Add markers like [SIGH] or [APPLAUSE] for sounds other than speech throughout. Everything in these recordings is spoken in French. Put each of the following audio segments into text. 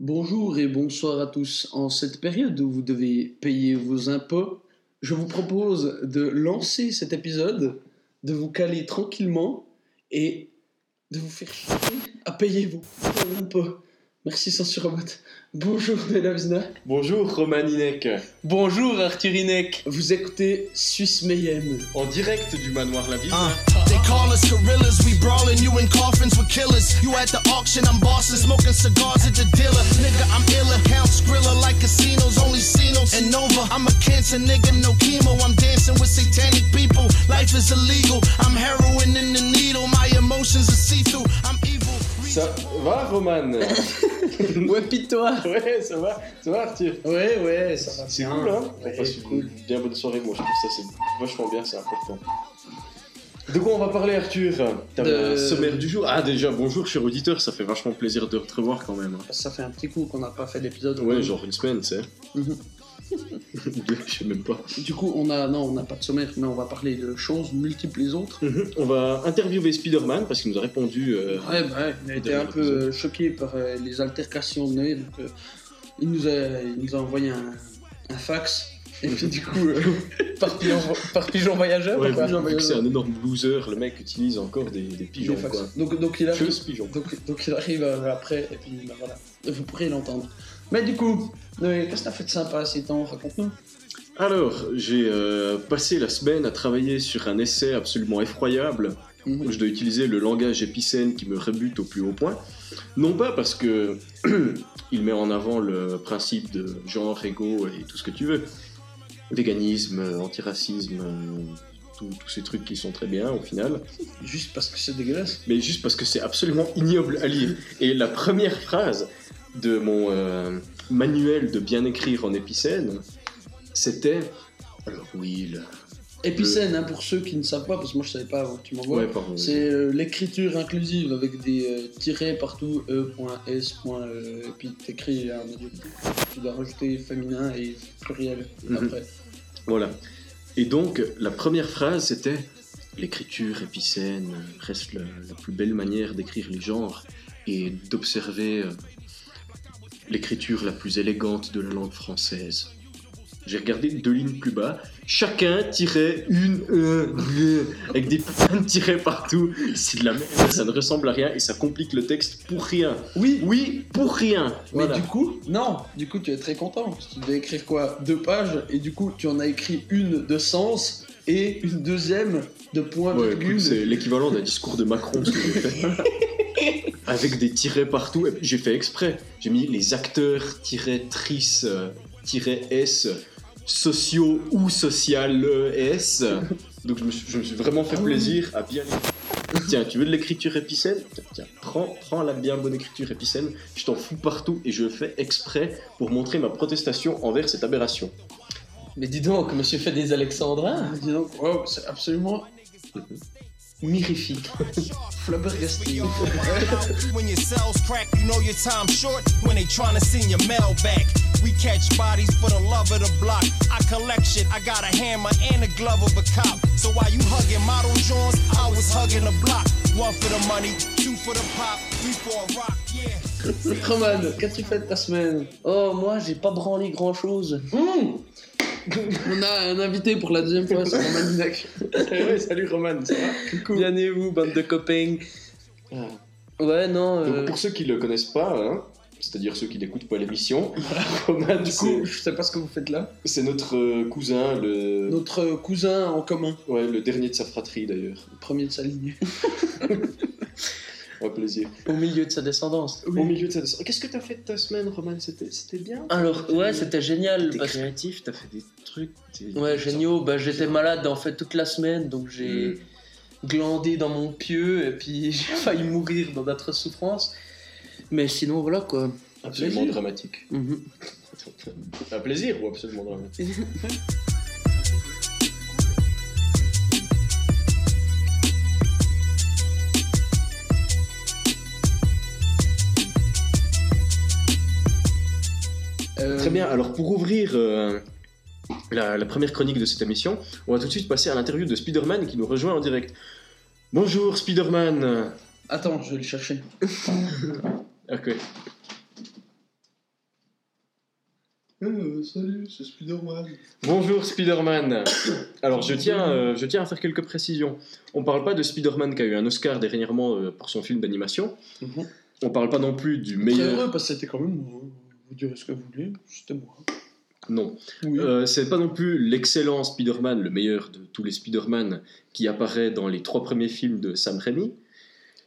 Bonjour et bonsoir à tous. En cette période où vous devez payer vos impôts, je vous propose de lancer cet épisode, de vous caler tranquillement et de vous faire chier à payer vos impôts. Merci Censurobot. Bonjour Delavzna. Bonjour Roman Inek, Bonjour Arthur Inek. Vous écoutez Suisse Mayhem. en direct du manoir La Ville. Call us gorillas, we brawling you in coffins with killers. You at the auction, I'm bossing, smoking cigars at the dealer. Nigga, I'm iller, count skrilla like casinos, only Cinos and Nova. I'm a cancer nigga, no chemo. I'm dancing with satanic people. Life is illegal. I'm heroin in the needle. My emotions are see through. I'm evil. Ça va Roman [LAUGHS] Ouais, pis toi Ouais, ça va, ça va Arthur Ouais, ouais, ça va. C'est cool hein On Ouais, passe une cool. bien bonne soirée, moi je trouve ça c'est vachement bien, c'est important. De quoi on va parler Arthur T'as De- sommaire du jour Ah déjà, bonjour cher auditeur, ça fait vachement plaisir de te revoir quand même. hein. Ça fait un petit coup qu'on n'a pas fait d'épisode. Ouais, genre une semaine, tu sais. Mhm. [LAUGHS] Deux, je sais même pas. Du coup, on a, non, on n'a pas de sommaire, mais on va parler de choses multiples les autres. Mhm. On va interviewer Spider-Man parce qu'il nous a répondu. euh, Ouais, bah ouais, il a été un peu choqué par euh, les altercations de donc euh, il, nous a, il nous a envoyé un, un fax. Et puis du coup, euh, [LAUGHS] Par pigeon, par pigeon voyageur Ouais, c'est un énorme loser, le mec utilise encore des, des pigeons des quoi. Donc, donc, il arrive, Chose pigeon. donc, donc il arrive euh, après, et puis bah, voilà, vous pourrez l'entendre. Mais du coup, Noé, qu'est-ce que t'as fait de sympa ces temps Raconte-nous. Alors, j'ai euh, passé la semaine à travailler sur un essai absolument effroyable Mhm. où je dois utiliser le langage épicène qui me rebute au plus haut point. Non pas parce que [CLEARS THROAT] il met en avant le principe de genre, égaux et tout ce que tu veux. Véganisme, antiracisme, tous ces trucs qui sont très bien au final. Juste parce que c'est dégueulasse. mais juste parce que c'est absolument ignoble à lire. Et la première phrase de mon euh, manuel de bien écrire en épicène, c'était... Alors oui, le... Épicène, hein, pour ceux qui ne savent pas, parce que moi je savais pas avant que tu m'envoies. Ouais. C'est euh, l'écriture inclusive avec des euh, tirets partout, E.S. et puis t'écris un majuscule. Tu dois rajouter féminin et pluriel Mhm. après. Voilà. Et donc, la première phrase, c'était... L'écriture épicène reste la, la plus belle manière d'écrire les genres et d'observer euh, l'écriture la plus élégante de la langue française. J'ai regardé deux lignes plus bas, chacun tirait une euh, euh, avec des putains de tirets partout. C'est de la merde, ça ne ressemble à rien et ça complique le texte pour rien. Oui, Oui, pour rien. mais Voilà. du coup, non, du coup tu es très content. Parce que tu devais écrire quoi? Deux pages, et du coup tu en as écrit une de sens et une deuxième de point Ouais, virgule. c'est l'équivalent d'un discours de Macron ce que j'ai fait. [LAUGHS] Avec des tirets partout. J'ai fait exprès. J'ai mis les acteurs tirets tris euh, tirets S sociaux ou social euh, S. Donc je me suis, je me suis vraiment fait Ah plaisir à bien Tiens, tu veux de l'écriture épicène? Tiens, Tiens, prends, prends la bien bonne écriture épicène. Je t'en fous partout et je le fais exprès pour montrer ma protestation envers cette aberration. Mais dis donc, monsieur fait des alexandrins. Ah, dis donc, wow, c'est absolument [LAUGHS] Mirifique. flabbergasté. We catch bodies for the love of the block. I collect shit, I got a hammer and a glove of a cop. So while you hugging model Johns, I was hugging the block. One for the money, two for the pop, three for a rock, yeah. Roman, qu'as-tu fait de ta semaine? Oh, moi, j'ai pas branlé grand chose. Mmh. On a un invité pour la deuxième fois, c'est Roman Inek. ouais, salut Roman, ça va? Bien et vous, bande de copains? Ah. Ouais, non. Donc euh, pour ceux qui le connaissent pas, hein, c'est-à-dire ceux qui n'écoutent pas l'émission, [LAUGHS] Roman, Du coup, je sais pas ce que vous faites là. c'est notre euh, cousin, le... Notre cousin en commun, Ouais, le dernier de sa fratrie d'ailleurs. le premier de sa ligne. [LAUGHS] Un plaisir. Au milieu de sa descendance. Au milieu de sa descente. Qu'est-ce que t'as fait de ta semaine, Roman C'était c'était bien? Alors, ouais, c'était génial. T'es parce- créatif, t'as fait des trucs. Ouais, géniaux. Bah, j'étais malade en fait toute la semaine, donc j'ai glandé dans mon pieu et puis [LAUGHS] j'ai failli mourir dans d'atroces souffrances. Mais sinon, voilà quoi. Absolument plaisir. dramatique. Mhm. Un plaisir ou absolument dramatique Euh, Très bien, alors pour ouvrir euh, la, la première chronique de cette émission, on va tout de suite passer à l'interview de Spider-Man qui nous rejoint en direct. Bonjour Spider-Man Attends, je vais le chercher. [LAUGHS] Ok. Euh, salut, c'est Spider-Man. Bonjour Spider-Man. Alors je tiens, euh, je tiens à faire quelques précisions. On parle pas de Spider-Man qui a eu un Oscar dernièrement euh, pour son film d'animation. Mhm. On parle pas non plus du meilleur. heureux parce que c'était quand même. Vous direz ce que vous voulez, c'était moi. Non, Oui. Euh, c'est pas non plus l'excellent Spider-Man, le meilleur de tous les Spider-Man qui apparaît dans les trois premiers films de Sam Raimi.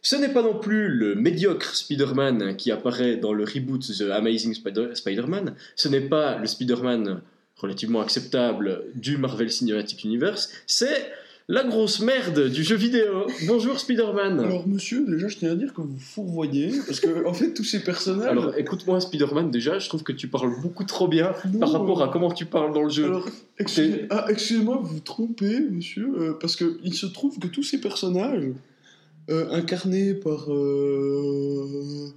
Ce n'est pas non plus le médiocre Spider-Man qui apparaît dans le reboot The Amazing Spider- Spider-Man. Ce n'est pas le Spider-Man relativement acceptable du Marvel Cinematic Universe. C'est la grosse merde du jeu vidéo. Bonjour Spider-Man. Alors, monsieur, déjà, je tiens à dire que vous fourvoyez, parce que, en fait, tous ces personnages. Alors écoute-moi Spider-Man déjà, je trouve que tu parles beaucoup trop bien Non. par rapport à comment tu parles dans le jeu. Alors, excusez- ah, excusez-moi, vous vous trompez, monsieur, euh, parce que il se trouve que tous ces personnages, euh, incarnés par. euh,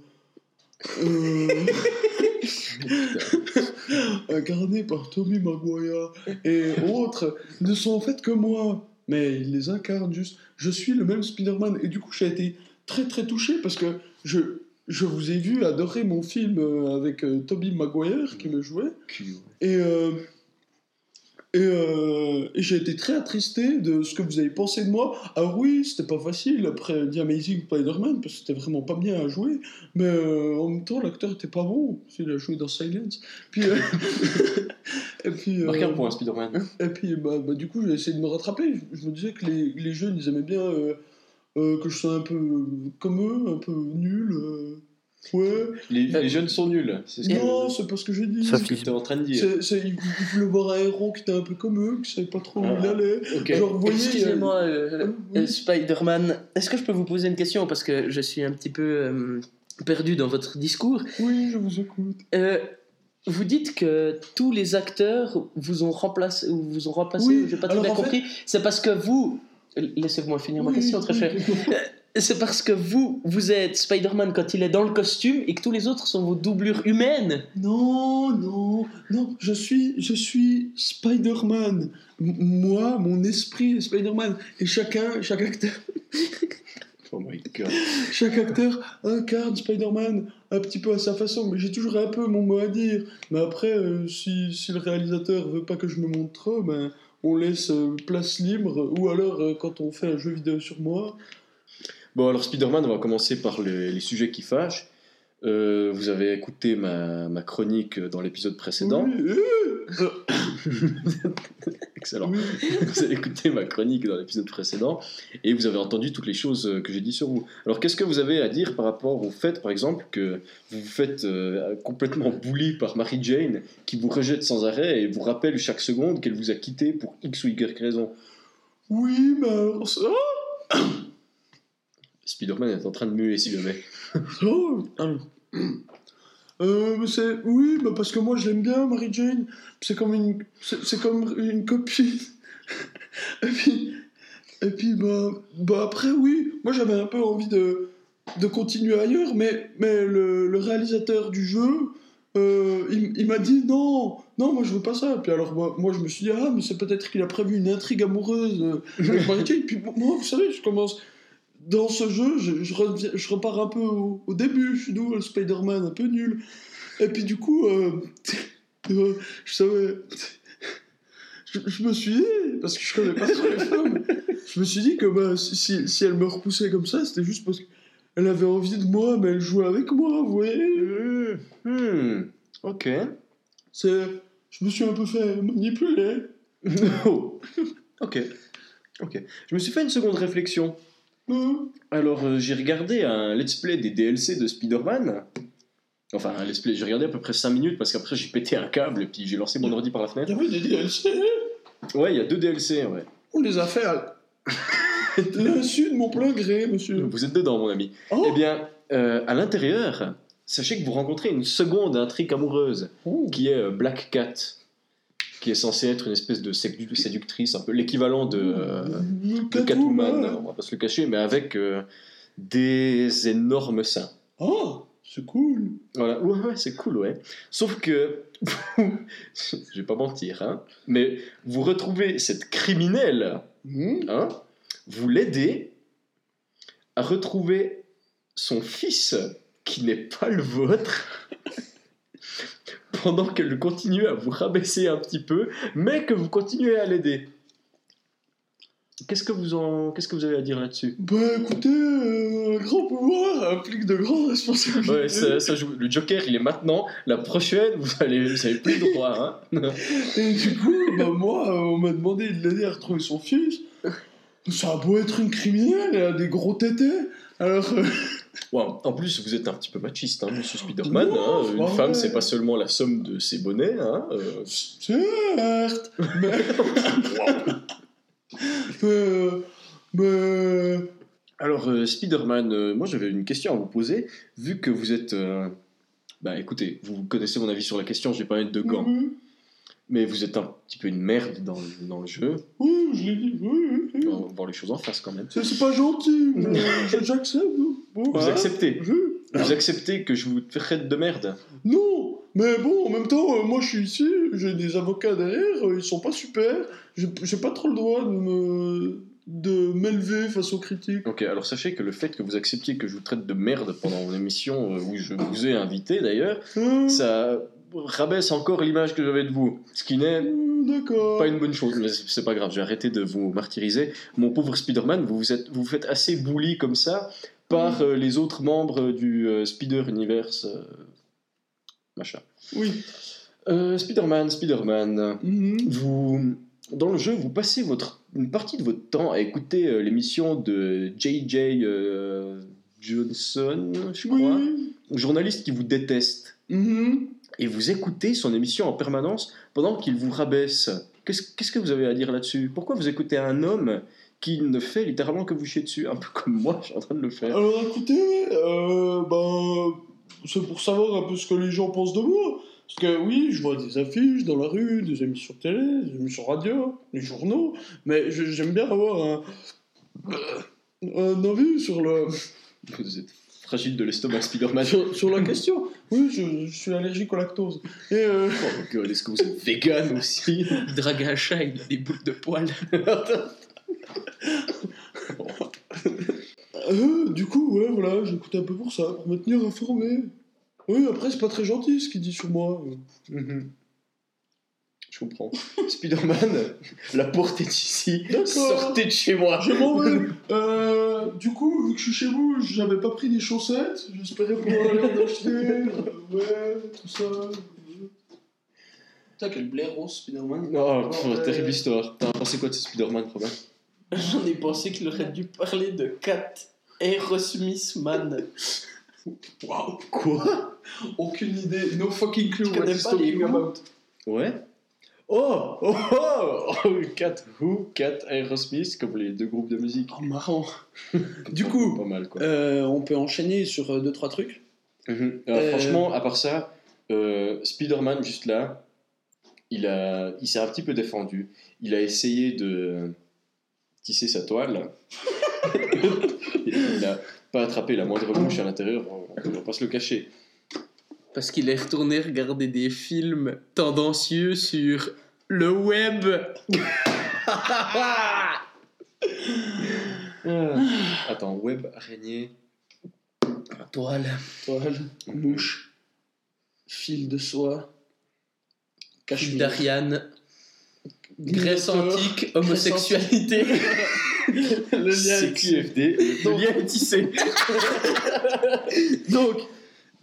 euh, [LAUGHS] incarnés par Tommy Maguire et autres, ne sont en fait que moi. Mais ils les incarnent juste. Je suis le même Spider-Man. Et du coup, j'ai été très très touché parce que je, je vous ai vu adorer mon film avec Tobey Maguire qui me jouait. Et, et, euh, et j'ai été très attristé de ce que vous avez pensé de moi. Ah oui, c'était pas facile après The Amazing Spider-Man, parce que c'était vraiment pas bien à jouer. Mais euh, en même temps, l'acteur était pas bon. Il a joué dans Silence. Puis, euh, [LAUGHS] et puis, Marque un euh, point Spider-Man. et puis, bah, bah, du coup, j'ai essayé de me rattraper. Je, je me disais que les, les jeunes, ils aimaient bien euh, euh, que je sois un peu comme eux, un peu nul. Euh. Ouais. Les, les jeunes sont nuls. C'est ce que, Non, c'est pas ce que j'ai dit. c'est ce que tu es en train de dire. C'est, c'est, il, il voulait voir un héros qui était un peu comme eux, qui savait pas trop où Ah. il allait. Ok. Genre, vous voyez, il y a- Excusez-moi, euh, Oui. euh, Spider-Man, est-ce que je peux vous poser une question parce que je suis un petit peu euh, perdu dans votre discours Oui, je vous écoute. Euh, Vous dites que tous les acteurs vous ont remplacé, ou vous ont remplacé, Oui, j'ai pas très bien fait- compris. C'est parce que vous, laissez-moi finir ma Oui, question, très oui. cher. [LAUGHS] C'est parce que vous, vous êtes Spider-Man quand il est dans le costume et que tous les autres sont vos doublures humaines. Non, non, non, je suis, je suis Spider-Man. M- moi, mon esprit est Spider-Man. Et chacun, chaque acteur, [LAUGHS] Oh my god. chaque acteur incarne Spider-Man un petit peu à sa façon. Mais j'ai toujours un peu mon mot à dire. Mais après, euh, si, si le réalisateur veut pas que je me montre trop, ben, on laisse euh, place libre. Ou alors, euh, quand on fait un jeu vidéo sur moi, Bon, alors Spider-Man, on va commencer par le- les sujets qui fâchent. Euh, vous avez écouté ma, ma chronique dans l'épisode précédent. Oui, [LAUGHS] Excellent. oui. vous avez écouté ma chronique dans l'épisode précédent et vous avez entendu toutes les choses que j'ai dit sur vous. Alors, qu'est-ce que vous avez à dire par rapport au fait, par exemple, que vous vous faites euh, complètement bully par Mary Jane qui vous rejette sans arrêt et vous rappelle chaque seconde qu'elle vous a quitté pour X ou Y raison? Oui, mais. Spider-Man est en train de muer, si jamais. [LAUGHS] Oh, Euh, c'est oui, bah parce que moi je l'aime bien, Mary Jane. C'est comme une, c'est c'est comme une copine. [LAUGHS] et puis, et puis bah, bah après oui, moi j'avais un peu envie de, de continuer ailleurs, mais mais le, le réalisateur du jeu, euh, il, il m'a dit non, non, moi je veux pas ça. Puis alors moi, moi je me suis dit ah mais c'est peut-être qu'il a prévu une intrigue amoureuse euh, avec [LAUGHS] Mary Jane. Puis moi vous savez, je commence dans ce jeu, je, je, reviens- je repars un peu au, au début, je suis d'où le Spider-Man un peu nul. Et puis du coup, euh, [LAUGHS] euh, je savais. [LAUGHS] Je, je me suis dit, parce que je connais pas trop les [LAUGHS] femmes, je me suis dit que bah, si, si, si elle me repoussait comme ça, c'était juste parce qu'elle avait envie de moi, mais elle jouait avec moi, vous voyez Hmm, ok. C'est, Je me suis un peu fait manipuler. Oh. ok. Ok. Je me suis fait une seconde réflexion. Hein Alors, euh, j'ai regardé un let's play des DLC de Spider-Man. Enfin, un let's play, j'ai regardé à peu près 5 minutes parce qu'après j'ai pété un câble et puis j'ai lancé mon ordi par la Il fenêtre. y avait des DLC. Ouais, il y a deux DLC, ouais. On les a fait à l'insu de mon plein gré, monsieur. Vous êtes dedans, mon ami. Oh. Eh bien, euh, à l'intérieur, sachez que vous rencontrez une seconde intrigue amoureuse Oh. qui est euh, Black Cat, qui est censée être une espèce de sédu- séductrice, un peu l'équivalent de, euh, de Catwoman, on va pas se le cacher, mais avec euh, des énormes seins. Oh, c'est cool. Voilà, ouais, ouais, c'est cool, ouais. Sauf que, [LAUGHS] je vais pas mentir, hein, mais vous retrouvez cette criminelle, Hmm. hein, vous l'aidez à retrouver son fils qui n'est pas le vôtre pendant qu'elle continue à vous rabaisser un petit peu, mais que vous continuez à l'aider. Qu'est-ce que vous en, qu'est-ce que vous avez à dire là-dessus? Bah écoutez, euh, un grand pouvoir implique de grandes responsabilités. Ouais, ça, ça joue. Le Joker, il est maintenant. La prochaine, vous allez, vous avez plus le droit. Hein [LAUGHS] Et du coup, bah moi, on m'a demandé de l'aider à retrouver son fils. Ça a beau être une criminelle, elle a des gros tétés. Alors, euh, Wow. En plus, vous êtes un petit peu machiste, hein, Monsieur Spider-Man. Non, hein. Une femme, c'est pas seulement la somme de ses bonnets. Hein. euh. certes, mais... mais... [LAUGHS] [LAUGHS] mais... Alors, euh, Spider-Man, euh, moi j'avais une question à vous poser. Vu que vous êtes. euh, Bah écoutez, vous connaissez mon avis sur la question, je vais pas mettre de gants. Oui, Mais vous êtes un petit peu une merde dans le, dans le jeu. oui, je l'ai dit, oui, oui. On va voir les choses en face quand même. C'est pas gentil, [LAUGHS] j'accepte. Vous acceptez Je- Vous acceptez que je vous traite de merde Non, mais bon, en même temps, euh, moi je suis ici, j'ai des avocats derrière, euh, ils sont pas super, j'ai pas trop le droit de me de m'élever face aux critiques. Ok, alors sachez que le fait que vous acceptiez que je vous traite de merde pendant une émission euh, où je vous ai invité d'ailleurs, Hein? ça rabaisse encore l'image que j'avais de vous. Ce qui n'est D'accord. pas une bonne chose, mais c'est pas grave, j'ai arrêté de vous martyriser. Mon pauvre Spider-Man, vous vous, êtes, vous vous faites assez bully comme ça par euh, les autres membres du euh, Spider Universe. euh, machin. Oui. Spider-Man, Spider-Man, Mhm. vous, dans le jeu, vous passez votre, une partie de votre temps à écouter l'émission de J.J. Johnson, je crois, Oui. journaliste qui vous déteste. Mhm. Et vous écoutez son émission en permanence pendant qu'il vous rabaisse. Qu'est-ce qu'est-ce que vous avez à dire là-dessus? Pourquoi vous écoutez un homme qui ne fait littéralement que vous chier dessus Un peu comme moi, je suis en train de le faire? Alors écoutez, euh, ben, c'est pour savoir un peu ce que les gens pensent de moi. Parce que oui, je vois des affiches dans la rue, des émissions télé, des émissions radio, les journaux, mais je- j'aime bien avoir un, un avis sur, le, Vous êtes fragile de l'estomac, Spider-Man. sur, sur la question. Oui, je, je suis allergique au lactose. Et euh, Oh my god, est-ce que vous êtes vegan aussi Il drague un chat, il a des boules de poils. [LAUGHS] euh, du coup, ouais, voilà, j'écoute un peu pour ça, pour me tenir informé. Oui, après, c'est pas très gentil ce qu'il dit sur moi. Mhm. Je comprends. Spider-Man, [LAUGHS] la porte est ici. D'accord. Sortez de chez moi. Je m'en vais. [LAUGHS] Euh, du coup, vu que je suis chez vous, j'avais pas pris des chaussettes. J'espérais pouvoir aller en acheter. Euh, ouais, tout ça. Putain, quel blaireau, Spider-Man. Oh, pff, Ouais. terrible histoire. T'as pensé quoi de ce Spider-Man, Robin? J'en ai pensé qu'il aurait dû parler de Cat Aerosmith Man. Waouh, quoi? Aucune idée. No fucking clue. Connais what pas les talking Who about. Ouais. Oh, oh, oh, Cat Who, Cat Aerosmith, comme les deux groupes de musique. Oh, marrant. [LAUGHS] Du coup, Pas mal, quoi. euh, on peut enchaîner sur 2-3 trucs. Mhm. Alors, euh, Franchement, à part ça, euh, Spider-Man, juste là, il, a, il s'est un petit peu défendu. Il a essayé de tisser sa toile. [LAUGHS] [LAUGHS] il n'a pas attrapé la moindre mouche à l'intérieur, on ne va pas se le cacher. Parce qu'il est retourné regarder des films tendancieux sur le web. [LAUGHS] Attends, web, araignée. Toile. Toile, mouche, fil de soie, cachemire. d'Ariane. Grèce antique, homosexualité. [LAUGHS] Le lien est CQFD. Le lien est tissé. [LAUGHS] Donc,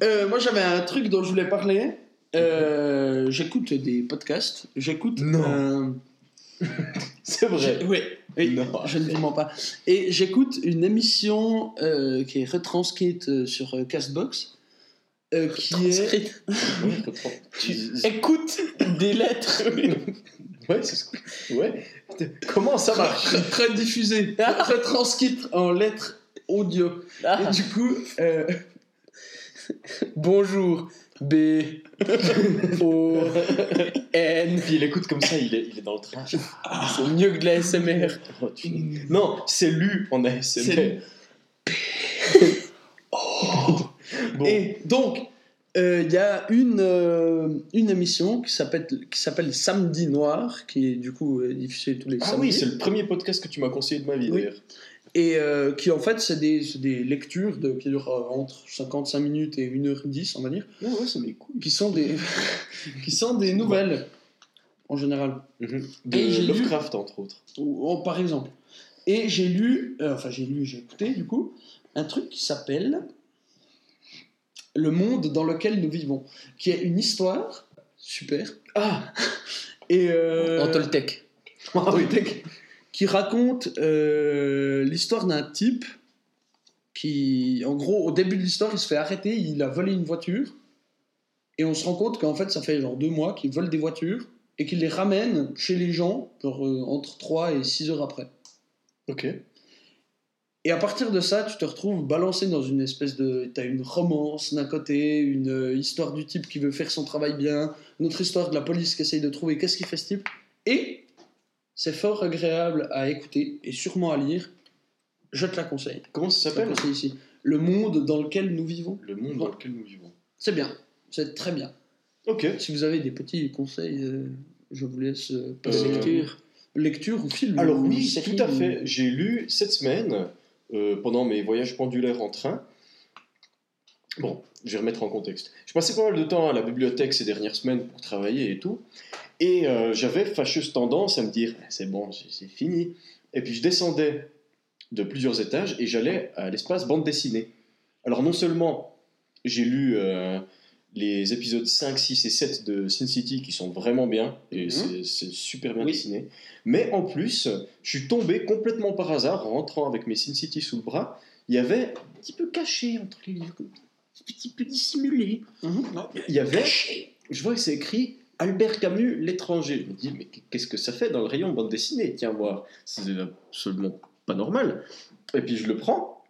euh, moi j'avais un truc dont je voulais parler. Euh, j'écoute des podcasts. J'écoute. Non. un- [LAUGHS] C'est vrai. Oui, oui, Non. je ne vous mens pas. Et j'écoute une émission euh, qui est retranscrite euh, sur euh, Castbox. euh, qui est. Transcrite. [LAUGHS] Tu écoutes des lettres. [LAUGHS] Ouais, c'est ce que- Ouais. Comment ça marche Rediffusée, retranscrite en lettres audio. Ah, Et du coup, euh, [LAUGHS] bonjour. B. O. N. Puis il écoute comme ça, il est, il est dans le train. C'est mieux que de la SMR. Oh, tu- Non, c'est lu en ASMR. [LAUGHS] Bon. Et donc, euh, il y a une, euh, une émission qui s'appelle, Samedi Noir, qui est du coup euh, diffusée tous les Ah samedis. oui, c'est le premier podcast que tu m'as conseillé de ma vie Oui. d'ailleurs. Et euh, qui en fait, c'est des, lectures de, qui durent euh, entre 55 minutes et 1h10, on va dire, Ouais, ouais, ça cool. qui sont des, [LAUGHS] qui sont des nouvelles, en général. De Et j'ai lu- Lovecraft, entre autres. Ou- ou par exemple. Et j'ai lu, euh, enfin j'ai lu, j'ai écouté du coup, un truc qui s'appelle Le monde dans lequel nous vivons, qui est une histoire super. Ah Et euh, En Toltec. en Toltec, qui raconte euh, l'histoire d'un type qui, en gros, au début de l'histoire, il se fait arrêter, il a volé une voiture, et on se rend compte qu'en fait, ça fait genre deux mois qu'il vole des voitures et qu'il les ramène chez les gens, genre euh, entre 3 et 6 heures après. Ok. Et à partir de ça, tu te retrouves balancé dans une espèce de. T'as une romance d'un côté, une euh, histoire du type qui veut faire son travail bien, une autre histoire de la police qui essaye de trouver qu'est-ce qu'il fait ce type. Et c'est fort agréable à écouter et sûrement à lire. Je te la conseille. Comment ça s'appelle ici. Le monde dans lequel nous vivons. Le monde dans lequel nous vivons. C'est bien. C'est très bien. Ok. Si vous avez des petits conseils, euh, je vous laisse euh, passer. Euh, lecture. Lecture ou film Alors ou oui, série, tout à ou- fait. J'ai lu cette semaine, euh, pendant mes voyages pendulaires en train. Bon, je vais remettre en contexte. Je passais pas mal de temps à la bibliothèque ces dernières semaines pour travailler et tout. Et euh, j'avais fâcheuse tendance à me dire, c'est bon, c'est fini. Et puis je descendais de plusieurs étages et j'allais à l'espace bande dessinée. Alors non seulement j'ai lu euh, les épisodes 5, 6 et 7 de Sin City qui sont vraiment bien, et Mhm. c'est- super bien Oui. dessiné, mais en plus, je suis tombé complètement par hasard en rentrant avec mes Sin City sous le bras. Il y avait un petit peu caché entre les livres, un petit peu dissimulé. Mhm. Il y avait, je vois que c'est écrit Albert Camus, l'étranger. Je me dis, mais qu'est-ce que ça fait dans le rayon bande dessinée? Tiens, voir, c'est absolument pas normal. Et puis je le prends,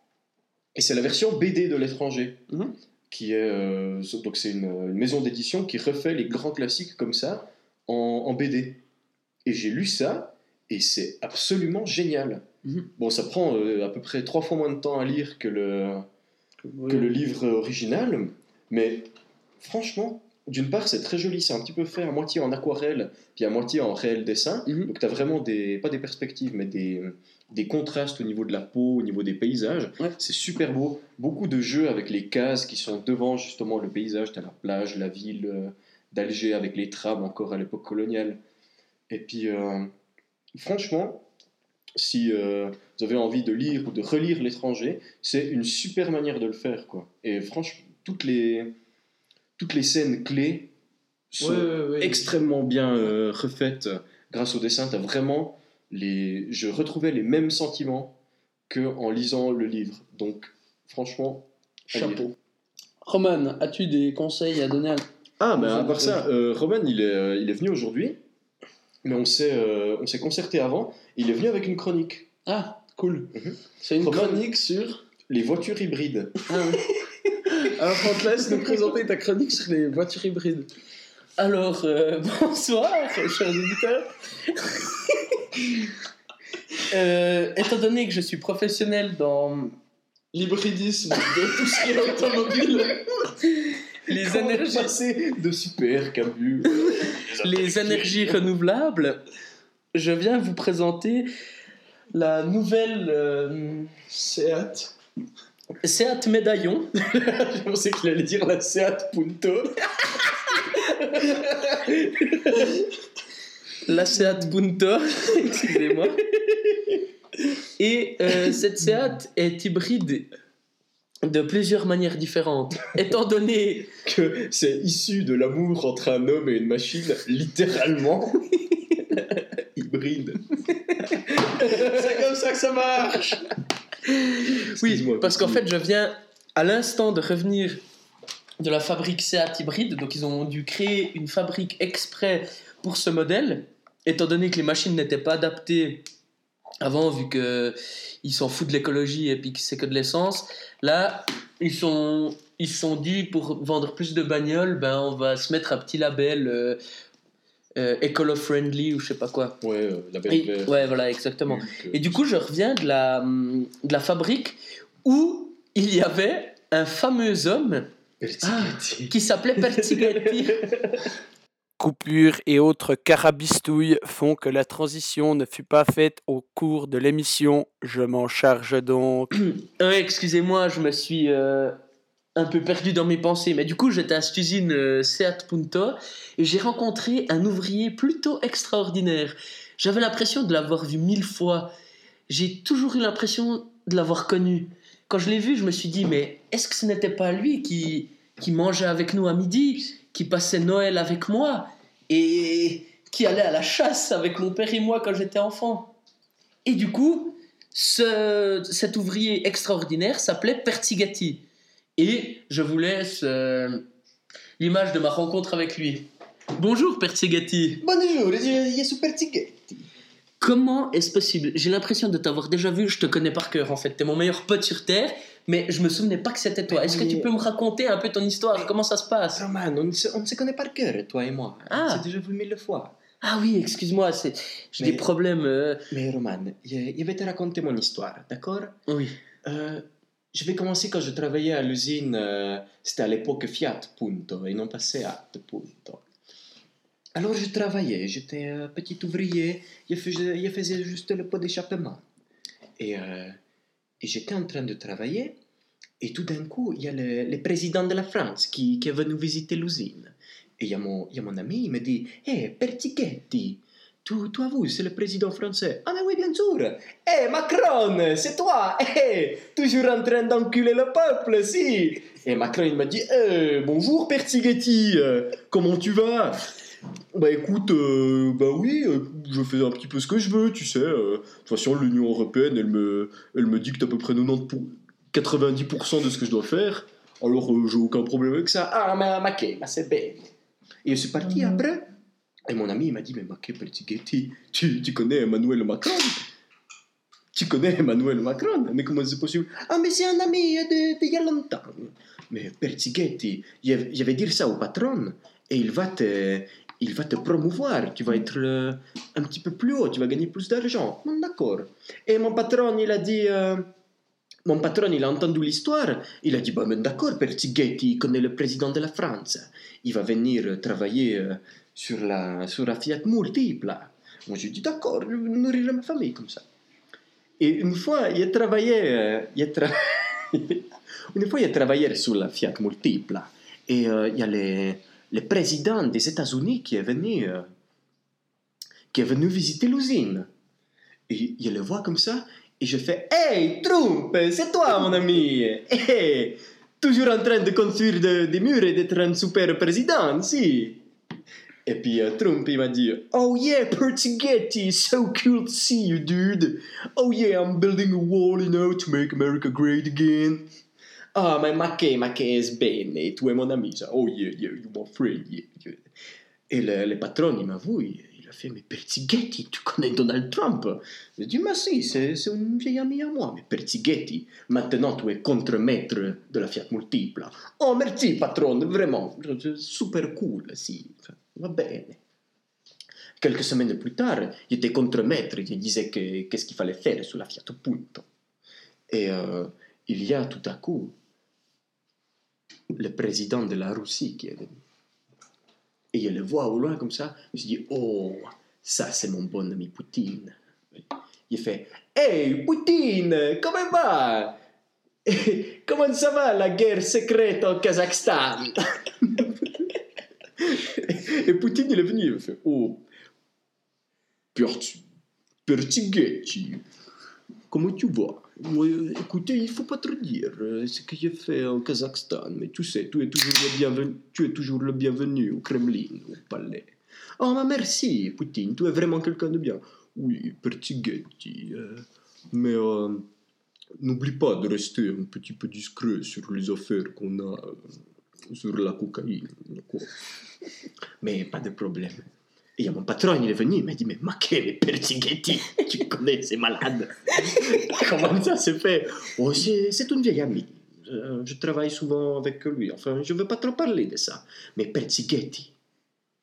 et c'est la version BD de l'étranger, Mhm. qui est euh, donc c'est une, une maison d'édition qui refait les grands classiques comme ça en, en BD. Et j'ai lu ça, et c'est absolument génial. Mhm. Bon, ça prend euh, à peu près trois fois moins de temps à lire que le, que le livre original, mais franchement, d'une part, c'est très joli, c'est un petit peu fait à moitié en aquarelle, puis à moitié en réel dessin. Mhm. Donc, tu as vraiment des, pas des perspectives, mais des, des contrastes au niveau de la peau, au niveau des paysages. Ouais. C'est super beau. Beaucoup de jeux avec les cases qui sont devant justement le paysage. Tu as la plage, la ville euh, d'Alger avec les trams encore à l'époque coloniale. Et puis, euh, franchement, si euh, vous avez envie de lire ou de relire l'étranger, c'est une super manière de le faire. Quoi. Et franchement, toutes les, toutes les scènes clés sont Ouais, ouais, ouais. extrêmement bien euh, refaites grâce au dessin. T'as vraiment les... Je retrouvais les mêmes sentiments que en lisant le livre. Donc, franchement. Chapeau. Roman, as-tu des conseils à donner à... Ah, mais Aux à part ça, euh, Roman, il est, euh, il est venu aujourd'hui, mais on s'est euh, on s'est concerté avant. Il est venu avec une chronique. Ah, cool. Mhm. C'est une Roman. chronique sur... Les voitures hybrides. Ah, oui. Alors, on te laisse nous présenter ta chronique sur les voitures hybrides. Alors, euh, [LAUGHS] bonsoir, chers auditeurs. [LAUGHS] Euh, étant donné que je suis professionnel dans L'hybridisme de tout ce qui est automobile. [LAUGHS] les Comment énergies, passer de super Camus les énergies renouvelables, je viens vous présenter la nouvelle euh, Seat. Seat Médaillon. [LAUGHS] Je pensais qu'il allait dire la Seat Punto. [LAUGHS] la Seat Punto, [LAUGHS] excusez-moi. Et euh, cette Seat est hybride de plusieurs manières différentes. Étant donné que c'est issu de l'amour entre un homme et une machine, littéralement. Hybride. C'est comme ça que ça marche. [LAUGHS] Oui, parce qu'en fait, je viens à l'instant de revenir de la fabrique Seat hybride. Donc, ils ont dû créer une fabrique exprès pour ce modèle, étant donné que les machines n'étaient pas adaptées avant, vu que ils s'en foutent de l'écologie et puis que c'est que de l'essence. Là, ils sont ils se sont dit pour vendre plus de bagnoles, ben on va se mettre un petit label euh, euh, écolo-friendly ou je sais pas quoi. Ouais, euh, la belle Et- ouais, voilà, exactement. Donc, euh, Et du coup, je reviens de la, hum, de la fabrique où il y avait un fameux homme Bertigati. qui s'appelait Pertighetti. [LAUGHS] Coupures et autres carabistouilles font que la transition ne fut pas faite au cours de l'émission. Je m'en charge donc. [COUGHS] Ouais, excusez-moi, je me suis euh, un peu perdu dans mes pensées. Mais du coup, j'étais à cette usine euh, Seat Punto et j'ai rencontré un ouvrier plutôt extraordinaire. J'avais l'impression de l'avoir vu mille fois. J'ai toujours eu l'impression de l'avoir connu. Quand je l'ai vu, je me suis dit, mais est-ce que ce n'était pas lui qui, mangeait avec nous à midi, qui passait Noël avec moi et qui allait à la chasse avec mon père et moi quand j'étais enfant? Et du coup, ce, cet ouvrier extraordinaire s'appelait Pertigati. Et je vous laisse euh, l'image de ma rencontre avec lui. Bonjour Pertigati. Bonjour, je, suis Pertighetti. Comment est-ce possible? J'ai l'impression de t'avoir déjà vu, je te connais par cœur en fait. T'es mon meilleur pote sur Terre, mais je me souvenais pas que c'était toi. Est-ce que tu peux me raconter un peu ton histoire? Comment ça se passe? Roman, on, se- on se connaît par cœur, toi et moi. Ah. On s'est déjà vu mille fois. Ah oui, excuse-moi, j'ai des problèmes. euh, Mais Roman, je, je vais te raconter mon histoire, d'accord? Oui. Euh, Je vais commencer quand je travaillais à l'usine, euh, c'était à l'époque Fiat Punto et non pas Seat Punto. Alors je travaillais, j'étais euh, petit ouvrier, je faisais, juste le pot d'échappement. Et, euh, et j'étais en train de travailler, et tout d'un coup, il y a le, président de la France qui, qui est venu visiter l'usine. Et il y, a mon, y a mon ami, il me dit Hé, Pertighetti, tu, tu as vu, c'est le président français. Ah, mais oui, bien sûr. Hé, Macron, c'est toi. Hé, [LAUGHS] toujours en train d'enculer le peuple, si. Et Macron, il m'a dit Hé, bonjour, Pertighetti, comment tu vas? Bah écoute, euh, bah oui, euh, je fais un petit peu ce que je veux, tu sais. euh, de toute façon, l'Union Européenne, elle me, elle me dicte à peu près 90 pour- 90% de ce que je dois faire. Alors, j'ai aucun problème avec ça. Ah, mais bah c'est bien. Et je suis parti après? Et mon ami, il m'a dit, mais Maké Pertighetti, tu, tu connais Emmanuel Macron? Tu connais Emmanuel Macron? Mais comment c'est possible? Ah, mais c'est un ami de, de il y a longtemps. Mais Pertighetti, je, vais dire ça au patron et il va te, il va te promouvoir. Tu vas être euh, un petit peu plus haut, tu vas gagner plus d'argent. D'accord. Et mon patron, il a dit. euh, mon patron, il a entendu l'histoire. Il a dit Bah, d'accord, Pertighetti, connaît le président de la France. Il va venir travailler euh, sur, la, sur la Fiat Multiple. Moi, j'ai dit D'accord, je nourrirai ma famille comme ça. Et une fois, il a travaillé. euh, il [LAUGHS] une fois, il a travaillé sur la Fiat Multiple. Et euh, il y a le, président des États-Unis qui est venu. euh, qui est venu visiter l'usine. Et je le vois comme ça, et je fais Hey, Trump, c'est toi, mon ami [LAUGHS] Hey, Toujours en train de construire de- des murs et d'être un super président, si Euh, Trump, il m'a dit Oh yeah, Pertighetti, so cool to see you, dude Oh yeah, I'm building a wall, you know, to make America great again. Ah, ma, ma che, ma che è bene, tu es mon ami, ça. Oh yeah, yeah, you my friend, yeah, yeah. Et le, le patron, il m'a vu, il, il a fait, mais Pertighetti, tu connais Donald Trump J'ai dit, mais si, c'est c'est un vieil ami à moi. Mais Pertighetti, maintenant tu es contre-maître de la Fiat Multiple. Oh, merci, patron, vraiment, super cool, si, va bene. Quelques semaines plus tard, il était contre-maître, il disait que- qu'est-ce qu'il fallait faire sur la Fiat Punto. Et euh, il y a tout à coup le président de la Russie qui est venu. Et je le vois au loin comme ça, me suis dit, oh, ça c'est mon bon ami Poutine. Il fait, hey Poutine, comment va [LAUGHS] Comment ça va la guerre secrète au Kazakhstan [LAUGHS] Et Poutine il est venu, il me fait, oh, comment tu vas écoutez, il faut pas te dire euh, ce que j'ai fait au Kazakhstan, mais tu sais, tu es toujours le bienvenu, tu es toujours le bienvenu au Kremlin, au palais. Oh, mais merci, Poutine, tu es vraiment quelqu'un de bien. Oui, Pertighetti, euh, mais euh, n'oublie pas de rester un petit peu discret sur les affaires qu'on a sur la cocaïne, d'accord Mais pas de problème. Et il y a mon patron, il est venu, il m'a dit, mais ma quel Pertighetti, tu connais, c'est malade. [LAUGHS] Comment ça se fait? Oh, c'est une vieille amie. Euh, je travaille souvent avec lui. Enfin, je ne veux pas trop parler de ça. Mais Pertighetti,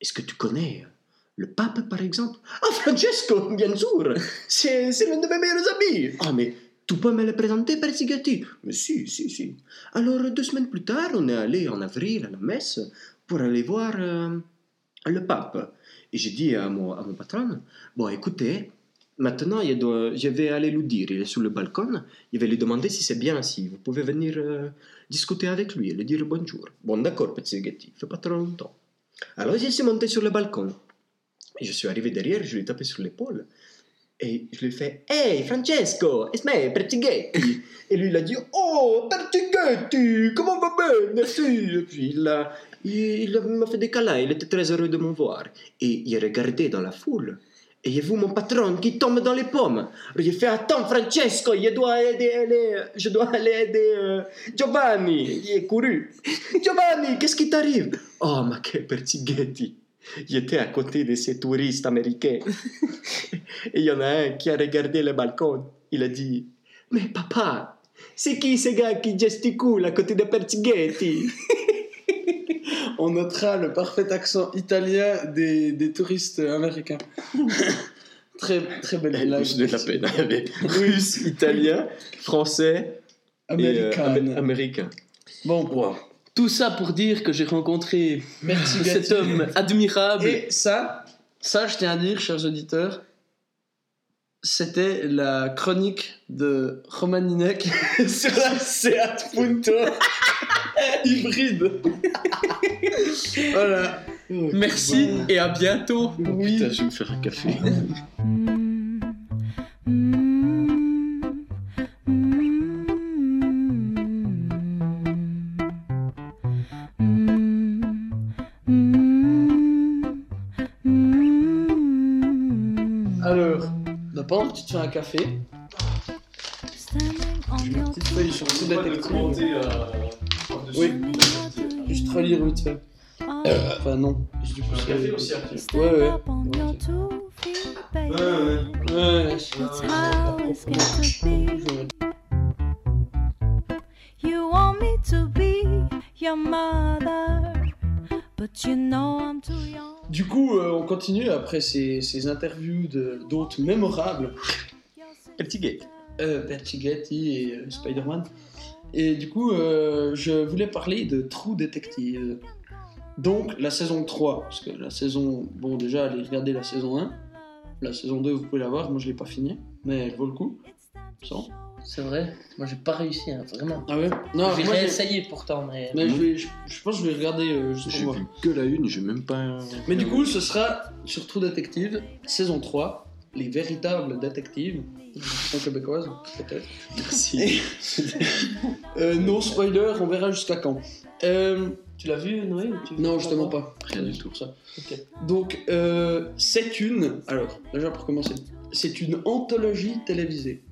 est-ce que tu connais euh, le pape, par exemple? Ah, Francesco, bien sûr C'est l'un de mes meilleurs amis Ah, mais tu peux me le présenter, Persighetti Mais si, si, si. Alors, deux semaines plus tard, on est allé en avril à la messe pour aller voir euh, le pape. Et j'ai dit à mon, à mon patron, bon, écoutez, maintenant, je vais aller lui dire, il est sur le balcon, je vais lui demander si c'est bien si vous pouvez venir euh, discuter avec lui et lui dire bonjour. Bon, d'accord, petit Ghetti, fait pas trop longtemps. Alors, je suis monté sur le balcon. Je suis arrivé derrière, je lui ai tapé sur l'épaule. Et je lui ai fait Hey Francesco, it's me, Pertighetti. Et lui il a dit Oh Pertighetti, comment va bien Merci. Et il il m'a fait des câlins, il était très heureux de me voir. Et il regardait dans la foule. Et j'ai vu mon patron qui tombe dans les pommes? J'ai fait Attends Francesco, je dois aider, aller- je dois aller aider euh, Giovanni. Il est couru. Giovanni, qu'est-ce qui t'arrive? Oh, ma che Pertighetti. J'étais à côté de ces touristes américains. Et il y en a un qui a regardé le balcon. Il a dit Mais papa, c'est qui ce gars qui gesticule à côté de Pertighetti On notera le parfait accent italien des, des touristes américains. [LAUGHS] très, très belle blague. Plus de la peine. Il y avait [LAUGHS] russe, italien, français et euh, Américain. amé- américain. Bon, Tout ça pour dire que j'ai rencontré merci [LAUGHS] cet homme admirable. Et ça, ça, je tiens à dire, chers auditeurs, c'était la chronique de Roman Ninek sur la Seat Punto hybride. Voilà. Merci et à bientôt. Oui. Putain, je vais me faire un café. Alors, bah, pendant que tu te fais un café, une petite feuille sur le détective. Oui, juste relire vite fait. Enfin, non. Du coup, c'est- Ouais, ouais. Ouais, ouais. You want me to be your mother, but you know I'm too young. Du coup, euh, on continue après ces, ces interviews d'hôtes mémorables. Pertighetti. euh, et euh, Spider-Man. Et du coup, euh, je voulais parler de True Detective. Donc, la saison 3, parce que la saison... Bon, déjà, allez regarder la saison 1. La saison 2, vous pouvez la voir, moi je l'ai pas finie, mais elle vaut le coup. Sans. C'est vrai, moi j'ai pas réussi, hein, vraiment. Ah ouais? Non, j'ai réessayé pourtant, mais. mais je, vais- je, je pense que je vais regarder euh, juste J'ai vu que la une, j'ai même pas. Mais du coup, ce sera sur True Detective, saison 3, les véritables détectives, version québécoise, peut-être. Merci. [LAUGHS] Euh, non spoiler, on verra jusqu'à quand. Euh, Tu l'as vu, Noé ou tu- non, justement pas. Rien du tout. Pour ça. Donc, euh, c'est une. Alors, déjà pour commencer, c'est une anthologie télévisée.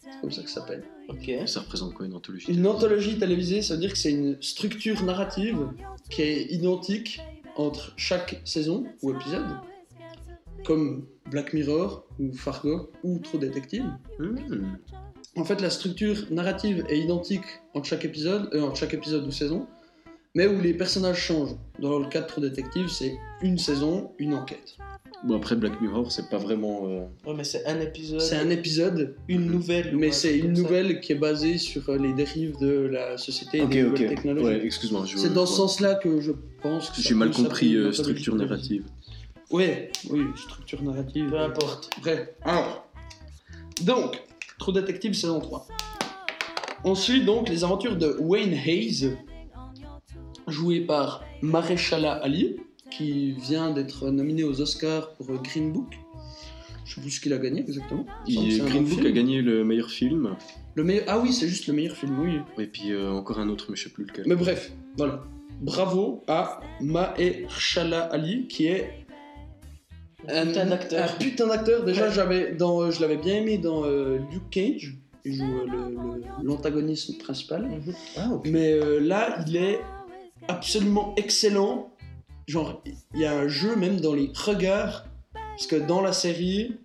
C'est comme ça que ça s'appelle. Ok. Ça représente quoi une anthologie Une anthologie télévisée, ça veut dire que c'est une structure narrative qui est identique entre chaque saison ou épisode, comme Black Mirror ou Fargo ou True Detective. Hmm. En fait, la structure narrative est identique entre chaque épisode, euh, entre chaque épisode ou saison, mais où les personnages changent. Dans le cas de True Detective, c'est une saison, une enquête. Bon, après Black Mirror, c'est pas vraiment. euh, Ouais, mais c'est un épisode. C'est un épisode, Une nouvelle. ou mais c'est une ça. nouvelle qui est basée sur euh, les dérives de la société et Ok, des ok. nouvelles technologies. Ouais, excuse-moi. je- C'est dans ce ouais. sens-là que je pense que ça J'ai mal compris euh, structure narrative. Ouais, oui, structure narrative. Peu importe. Bref, alors. Donc, True Detective saison 3. Ensuite, donc, les aventures de Wayne Hayes, joué par Maréchala Ali, qui vient d'être nominé aux Oscars pour Green Book. Je sais plus ce qu'il a gagné exactement. Il Green Book film. a gagné le meilleur film. Le meilleur... Ah oui, c'est juste le meilleur film, oui. Et puis euh, encore un autre, mais je sais plus lequel. Mais bref, voilà. Bravo à Mahershala Ali, qui est Un putain d'acteur. Un putain d'acteur. Déjà, Ouais. j'avais dans, euh, je l'avais bien aimé dans euh, Luke Cage. Il joue euh, l'antagonisme principal. Ah, ok. Mais euh, là, il est absolument excellent. Genre, il y a un jeu même dans les regards. Parce que dans la série,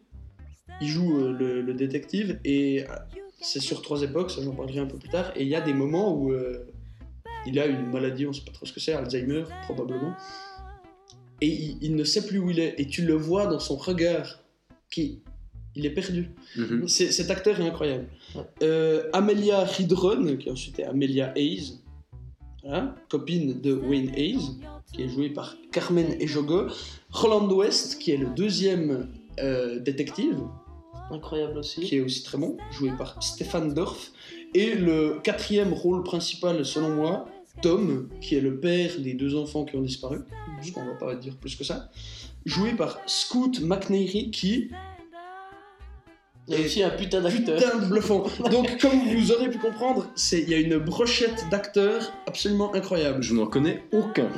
il joue euh, le, le détective et euh, c'est sur trois époques, ça j'en parlerai un peu plus tard. Et il y a des moments où euh, il a une maladie, on sait pas trop ce que c'est, Alzheimer probablement. Et il, il ne sait plus où il est. Et tu le vois dans son regard qui il est perdu. Mhm. C'est- Cet acteur est incroyable. Ouais. Euh, Amelia Ridron, qui ensuite est Amelia Hayes, voilà, copine de Wayne Hayes, qui est jouée par Carmen Ejogo. Roland West, qui est le deuxième euh, détective, Incroyable aussi. qui est aussi très bon, joué par Stéphane Dorff. Et le quatrième rôle principal, selon moi, Tom, qui est le père des deux enfants qui ont disparu, parce qu'on va pas dire plus que ça, joué par Scoot McNairy, qui Il y a aussi un putain d'acteur. putain de bluffant. [LAUGHS] Donc, comme vous aurez pu comprendre, c'est il y a une brochette d'acteurs absolument incroyable. Je n'en connais aucun.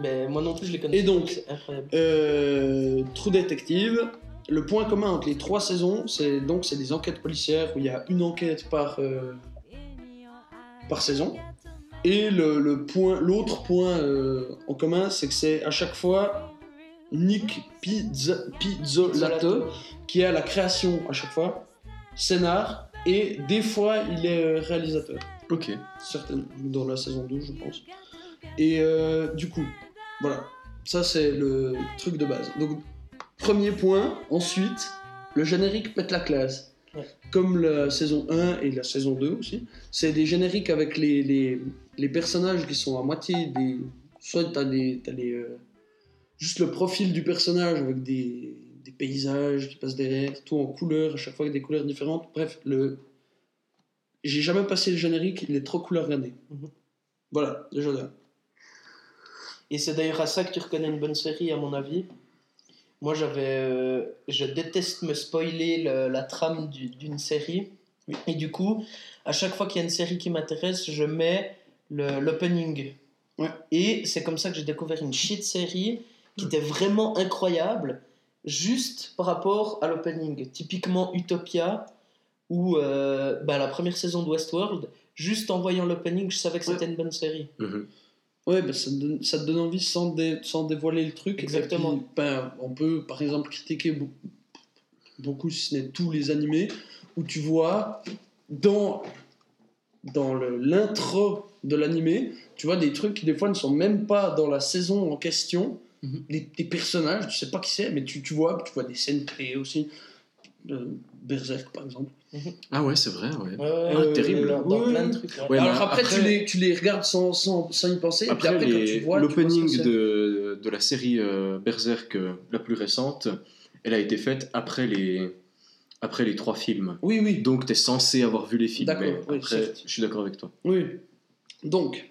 Mais moi non plus, je les connais. Et donc, incroyable. Euh, True Detective. Le point commun entre les trois saisons, c'est donc c'est des enquêtes policières où il y a une enquête par euh, par saison. Et le, le point, l'autre point euh, en commun, c'est que c'est à chaque fois Nick Pizza, Pizzolato qui est à la création à chaque fois, scénar et des fois il est euh, réalisateur Ok. certaines, dans la saison 2, je pense. Et euh, du coup, voilà, ça c'est le truc de base. Donc, premier point, ensuite, le générique pète la classe. Ouais. Comme la saison 1 et la saison 2 aussi. C'est des génériques avec les, les, les personnages qui sont à moitié des. Soit t'as des. T'as les, euh, juste le profil du personnage avec des, des paysages qui passent derrière, tout en couleurs, à chaque fois avec des couleurs différentes. Bref, le, j'ai jamais passé le générique, il est trop cool à regarder. Mhm. Voilà, déjà là. Et c'est d'ailleurs à ça que tu reconnais une bonne série, à mon avis. Moi, j'avais, euh, je déteste me spoiler le- la trame du- d'une série. Et du coup, à chaque fois qu'il y a une série qui m'intéresse, je mets l'opening. Ouais. Et c'est comme ça que j'ai découvert une shit série qui était vraiment incroyable, juste par rapport à l'opening. Typiquement Utopia, ou euh, bah, la première saison de Westworld, juste en voyant l'opening, je savais que c'était une bonne série. Mhm. Ouais, bah, ça, te donne, ça te donne envie sans, dé- sans dévoiler le truc. Exactement. Puis, ben, on peut par exemple critiquer beaucoup, beaucoup, si ce n'est tous les animés, où tu vois dans, dans l'intro de l'animé, tu vois des trucs qui des fois ne sont même pas dans la saison en question. Mhm. des, des personnages, tu sais pas qui c'est, mais tu, tu vois, tu vois des scènes clés aussi. Euh, Berserk par exemple. Ah ouais, c'est vrai, ouais. Ah, terrible. Dans, plein de trucs. ouais. Ouais, Alors après, après- tu, les, tu les regardes sans, sans, sans y penser, et puis Après, quand tu vois, l'opening de, de la série euh, Berserk, euh, la plus récente, elle a été faite après les, après les trois films. Oui, oui. Donc, tu es censé avoir vu les films. D'accord, mais oui, après, je suis d'accord avec toi. Oui. Donc,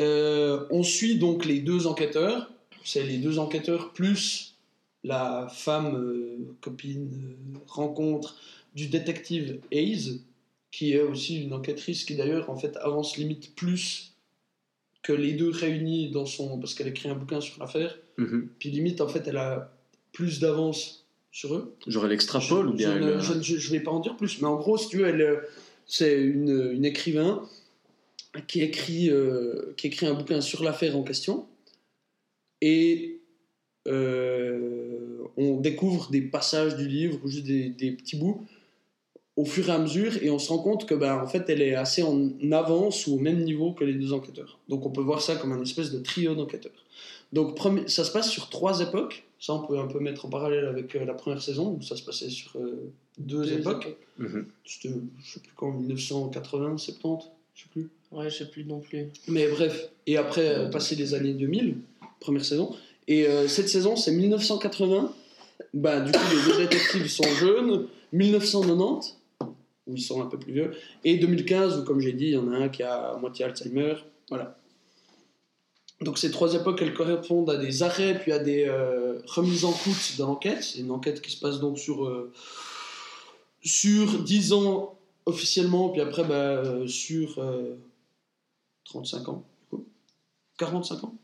euh, on suit donc les deux enquêteurs. C'est les deux enquêteurs plus la femme, euh, copine, euh, rencontre du détective Hayes, qui est aussi une enquêtrice qui d'ailleurs en fait avance limite plus que les deux réunis dans son... parce qu'elle écrit un bouquin sur l'affaire. Mhm. Puis limite en fait elle a plus d'avance sur eux. Genre, elle extrapole ou Je- bien je, elle, ne- je, je- je vais pas en dire plus, mais en gros, si tu veux, elle, euh, c'est une, une écrivain qui écrit, euh, qui écrit un bouquin sur l'affaire en question. Et euh, on découvre des passages du livre, ou juste des, des petits bouts, au fur et à mesure, et on se rend compte que, ben, en fait, elle est assez en avance ou au même niveau que les deux enquêteurs. Donc on peut voir ça comme un espèce de trio d'enquêteurs. Donc premier- ça se passe sur trois époques. Ça, on peut un peu mettre en parallèle avec euh, la première saison, où ça se passait sur euh, deux, Deux époques. époques. Mhm. C'était, je sais plus quand, 1980, 70, je sais plus. Ouais, je sais plus non plus. Mais bref, et après, euh, passer les années 2000, première saison. Et euh, cette saison, c'est 1980. Bah, du coup, les deux détectives sont jeunes. 1990, où ils sont un peu plus vieux. Et 2015, où, comme j'ai dit, il y en a un qui a moitié Alzheimer. Voilà. Donc, ces trois époques, elles correspondent à des arrêts, puis à des euh, remises en route de l'enquête. C'est une enquête qui se passe donc sur, euh, sur 10 ans officiellement, puis après, bah, sur. euh, 35 ans, du coup. 45 ans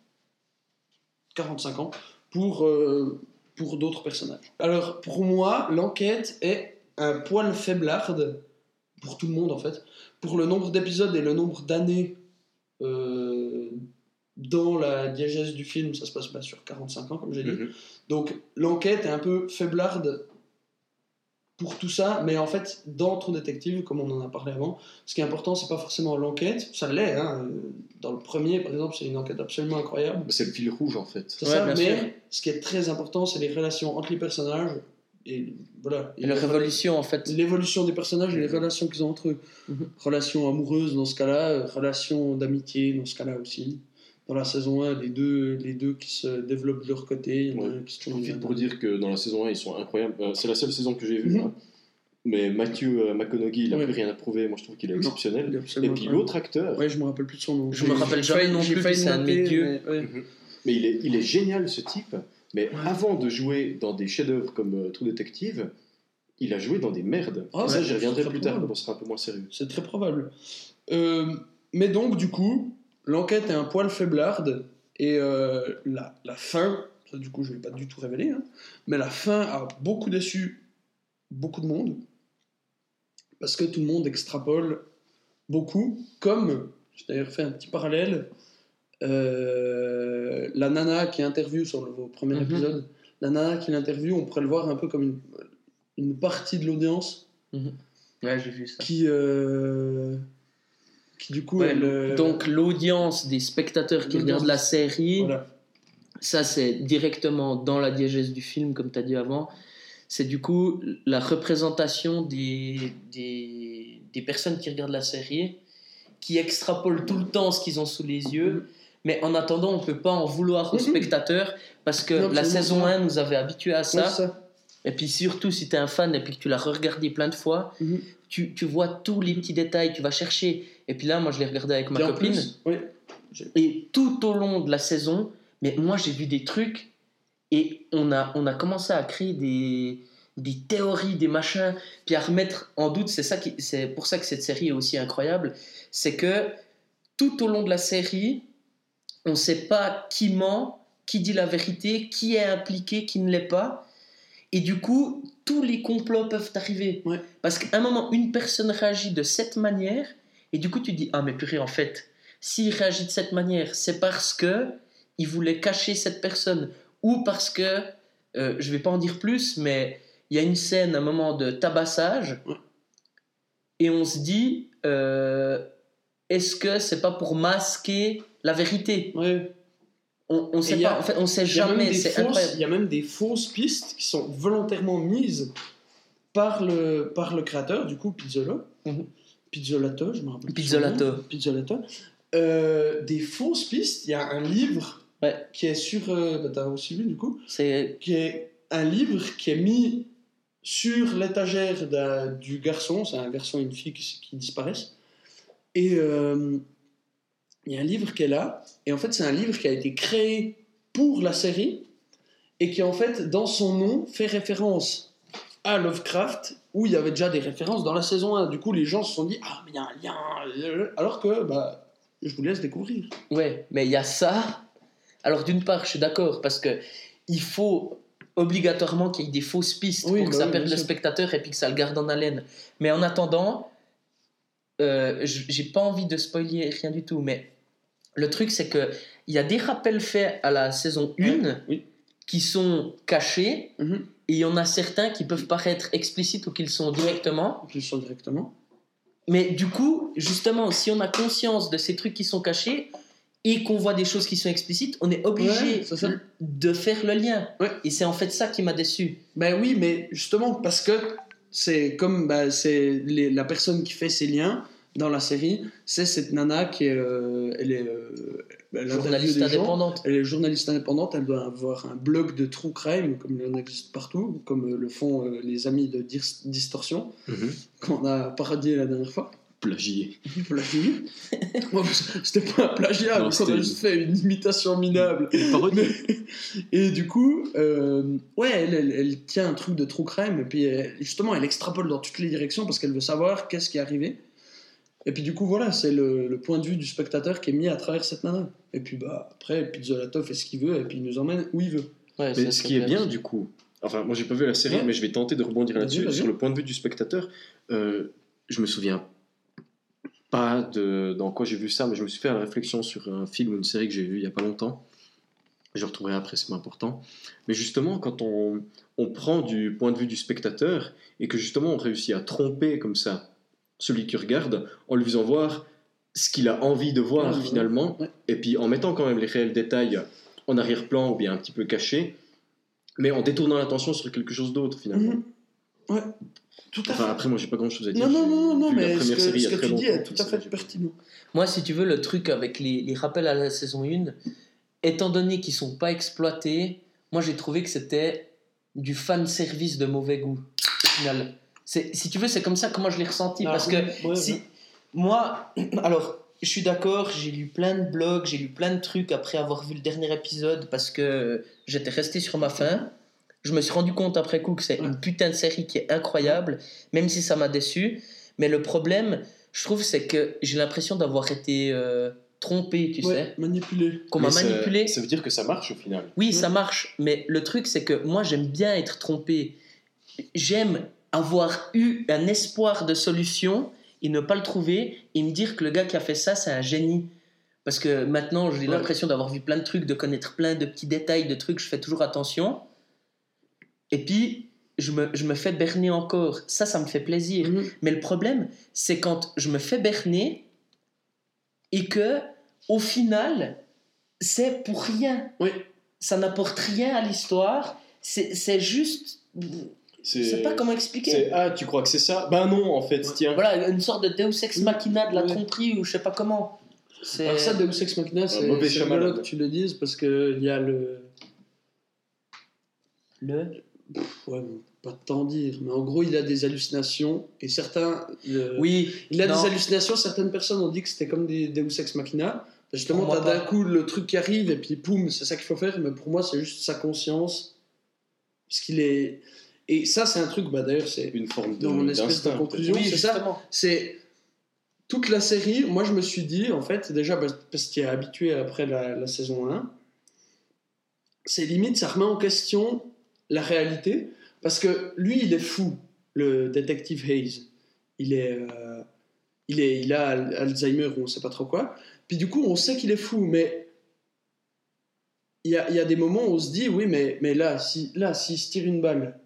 45 ans pour, euh, pour d'autres personnages. Alors, pour moi, l'enquête est un poil faiblarde, pour tout le monde en fait, pour le nombre d'épisodes et le nombre d'années euh, dans la diégèse du film, ça se passe pas sur 45 ans, comme j'ai dit. Mhm. Donc l'enquête est un peu faiblarde pour tout ça, mais en fait, dans True Detective, comme on en a parlé avant, ce qui est important, c'est pas forcément l'enquête, ça l'est, hein. dans le premier par exemple, c'est une enquête absolument incroyable, C'est le fil rouge en fait. c'est Ouais, ça, mais sûr. ce qui est très important, c'est les relations entre les personnages, et voilà. Et la révolution, en fait. L'évolution des personnages et les relations qu'ils ont entre eux. Mhm. Relations amoureuses dans ce cas-là, euh, relations d'amitié dans ce cas-là aussi. Dans la saison 1, les deux, les deux qui se développent de leur côté. Il y en Ouais. un qui se Je tourne profite pour dire que dans la saison 1, ils sont incroyables. Euh, C'est la seule saison que j'ai vue. Mhm. hein. Mais Matthew euh, McConaughey, il n'a Ouais. plus rien à prouver. Moi, je trouve qu'il est Non, exceptionnel. Il est Et puis l'autre acteur, Ouais, je me rappelle plus de son nom. Je me J'ai- rappelle jamais non plus, c'est un de mes noter, dieux. mais ouais. Mhm. mais il est, il est génial ce type. Mais avant de jouer dans des chefs-d'œuvre comme euh, True Detective, il a joué dans des merdes. Ah Et ça, j'y reviendrai plus tard probable. quand on sera un peu moins sérieux. C'est très probable. Euh, mais donc, du coup, l'enquête est un poil faiblarde et euh, la, la fin, ça, du coup, je ne vais pas du tout révéler, hein, mais la fin a beaucoup déçu beaucoup de monde parce que tout le monde extrapole beaucoup, comme, j'ai d'ailleurs fait un petit parallèle, euh, la nana qui interviewe sur le premier Mhm. épisode, la nana qui l'interviewe, on pourrait le voir un peu comme une, une partie de l'audience Ouais, j'ai vu ça. qui, euh, qui du coup, Ouais, elle, euh, Donc, l'audience des spectateurs qui regardent la série, voilà. ça, c'est directement dans la diégèse du film, comme tu as dit avant. C'est du coup la représentation des, des, des personnes qui regardent la série, qui extrapolent tout le temps ce qu'ils ont sous les yeux. Mhm. Mais en attendant, on peut pas en vouloir aux Mhm. spectateurs parce que Non, la saison pas. 1 nous avait habitués à ça. Et puis surtout, si tu es un fan et puis que tu l'as regardé plein de fois, Mhm. Tu, tu vois tous les petits détails, tu vas chercher. Et puis là, moi, je l'ai regardé avec ma copine. plus, oui, Et tout au long de la saison, mais moi, j'ai vu des trucs et on a, on a commencé à créer des, des théories, des machins, puis à remettre en doute. C'est ça qui, c'est pour ça que cette série est aussi incroyable. C'est que tout au long de la série, on ne sait pas qui ment, qui dit la vérité, qui est impliqué, qui ne l'est pas. Et du coup, tous les complots peuvent arriver. Ouais. Parce qu'à un moment, une personne réagit de cette manière, et du coup, tu dis Ah, mais purée, en fait, s'il réagit de cette manière, c'est parce que il voulait cacher cette personne, ou parce que, euh, je vais pas en dire plus, mais il y a une scène, un moment de tabassage, Ouais. et on se dit euh, Est-ce que c'est pas pour masquer la vérité? Ouais. On, on sait a- pas, en fait, on sait jamais. Il y a même des fausses pistes qui sont volontairement mises par le, par le créateur, du coup, Pizzolo. Mhm. Pizzolato, je me rappelle. Pizzolato. Pizzolato. Euh, des fausses pistes. Il y a un livre Ouais. qui est sur. Euh, T'as aussi vu, du coup C'est qui est un livre qui est mis sur l'étagère du garçon, c'est un garçon et une fille qui, qui disparaissent. Et euh, il y a un livre qui est là, et en fait c'est un livre qui a été créé pour la série, et qui en fait dans son nom fait référence à Lovecraft, où il y avait déjà des références dans la saison 1. Du coup les gens se sont dit, ah mais il y a un lien, alors que bah, je vous laisse découvrir. Ouais, mais il y a ça. Alors d'une part, je suis d'accord parce que il faut obligatoirement qu'il y ait des fausses pistes Oui, pour que bah ça oui, perde le sûr. spectateur et puis que ça le garde en haleine. Mais en attendant, euh, j'ai pas envie de spoiler rien du tout, mais le truc c'est que il y a des rappels faits à la saison 1 oui. qui sont cachés Mhm. et il y en a certains qui peuvent paraître explicites ou qui le sont directement. Le sens directement. Mais du coup, justement, si on a conscience de ces trucs qui sont cachés et qu'on voit des choses qui sont explicites, on est obligé Ouais, de faire le lien. Ouais. Et c'est en fait ça qui m'a déçu. Ben oui, mais justement parce que c'est comme bah, c'est la personne qui fait ces liens dans la série, c'est cette nana qui est, euh, elle est euh, elle Journaliste gens. indépendante. Elle est journaliste indépendante, elle doit avoir un blog de true crime, comme il en existe partout, comme euh, le font euh, les amis de Dis- Distorsion, qu'on a parodié la dernière fois. Plagié. [LAUGHS] Plagié. C'était pas un plagiat, Non, on a juste fait une imitation minable. [LAUGHS] Et du coup, euh, ouais, elle, elle- elle tient un truc de true crime, et puis elle- justement, elle extrapole dans toutes les directions parce qu'elle veut savoir qu'est-ce qui est arrivé. Et puis du coup, voilà, c'est le, le point de vue du spectateur qui est mis à travers cette nana. Et puis bah, après, Pizzolato fait ce qu'il veut, et puis il nous emmène où il veut. Ouais, Mais ce qui est bien, du coup, enfin, moi j'ai pas vu la série, Ouais. mais je vais tenter de rebondir là-dessus. Sur le point de vue du spectateur, euh, je me souviens pas de dans quoi j'ai vu ça, mais je me suis fait la réflexion sur un film ou une série que j'ai vu il y a pas longtemps. Je retrouverai après, c'est pas important. Mais justement, quand on, on prend du point de vue du spectateur et que justement on réussit à tromper comme ça celui qui regarde en lui faisant voir ce qu'il a envie de voir finalement, Ouais. et puis en mettant quand même les réels détails en arrière-plan ou bien un petit peu cachés, Mais en détournant l'attention sur quelque chose d'autre, finalement. Mhm. Ouais, tout à Enfin, fait. après, moi, j'ai pas grand chose à dire. Non, non, non, non, la mais ce première que, série ce que tu dis longtemps, est tout à fait pertinent. Moi, si tu veux, le truc avec les, les rappels à la saison 1, étant donné qu'ils sont pas exploités, moi j'ai trouvé que c'était du fan service de mauvais goût. Au final, si tu veux, c'est comme ça que moi je l'ai ressenti. Ah, parce que ouais, si, ouais. moi, [CLEARS THROAT] alors, je suis d'accord, j'ai lu plein de blogs, j'ai lu plein de trucs après avoir vu le dernier épisode parce que j'étais resté sur ma faim. Je me suis rendu compte après coup que c'est une putain de série qui est incroyable, même si ça m'a déçu. Mais le problème, je trouve, c'est que j'ai l'impression d'avoir été euh, trompé, tu Ouais, sais, manipulé. qu'on m'a manipulé. Ça veut dire que ça marche au final. Oui, ça marche, mais le truc, c'est que moi, j'aime bien être trompé. J'aime avoir eu un espoir de solution et ne pas le trouver et me dire que le gars qui a fait ça, c'est un génie. Parce que maintenant, j'ai Ouais. l'impression d'avoir vu plein de trucs, de connaître plein de petits détails, de trucs, je fais toujours attention. Et puis, je me, je me fais berner encore. Ça, ça me fait plaisir. Mhm. Mais le problème, c'est quand je me fais berner et que, au final, c'est pour rien. Oui. Ça n'apporte rien à l'histoire. C'est juste. Je sais pas comment expliquer. Ah, tu crois que c'est ça? Ben non, en fait, tiens. Voilà, une sorte de Deus Ex Machina de la Ouais. tromperie ou je sais pas comment. C'est- Alors ça, Deus Ex Machina, c'est rigolo que tu le dises parce qu'il y a le... Le... Ouais, bon, pas tant dire, mais en gros, il a des hallucinations et certains... le- Oui, Il a non. des hallucinations, certaines personnes ont dit que c'était comme des Deus Ex Machina. Justement, t'as d'un coup le truc qui arrive et puis poum, c'est ça qu'il faut faire, mais pour moi, c'est juste sa conscience. Parce qu'il est... Et ça, c'est un truc, bah d'ailleurs, c'est Une forme de. dans mon espèce de conclusion, Oui, c'est ça. c'est toute la série. Moi, je me suis dit, en fait, déjà parce parce qu'il est habitué après la, la saison 1, c'est limite, ça remet en question la réalité. Parce que lui, il est fou, le détective Hayes. Il est. euh, il, est, il a Al- Alzheimer ou on sait pas trop quoi. Puis du coup, on sait qu'il est fou, mais il y a, il y a des moments où on se dit, oui, mais, mais là, si, là, s'il se tire une balle,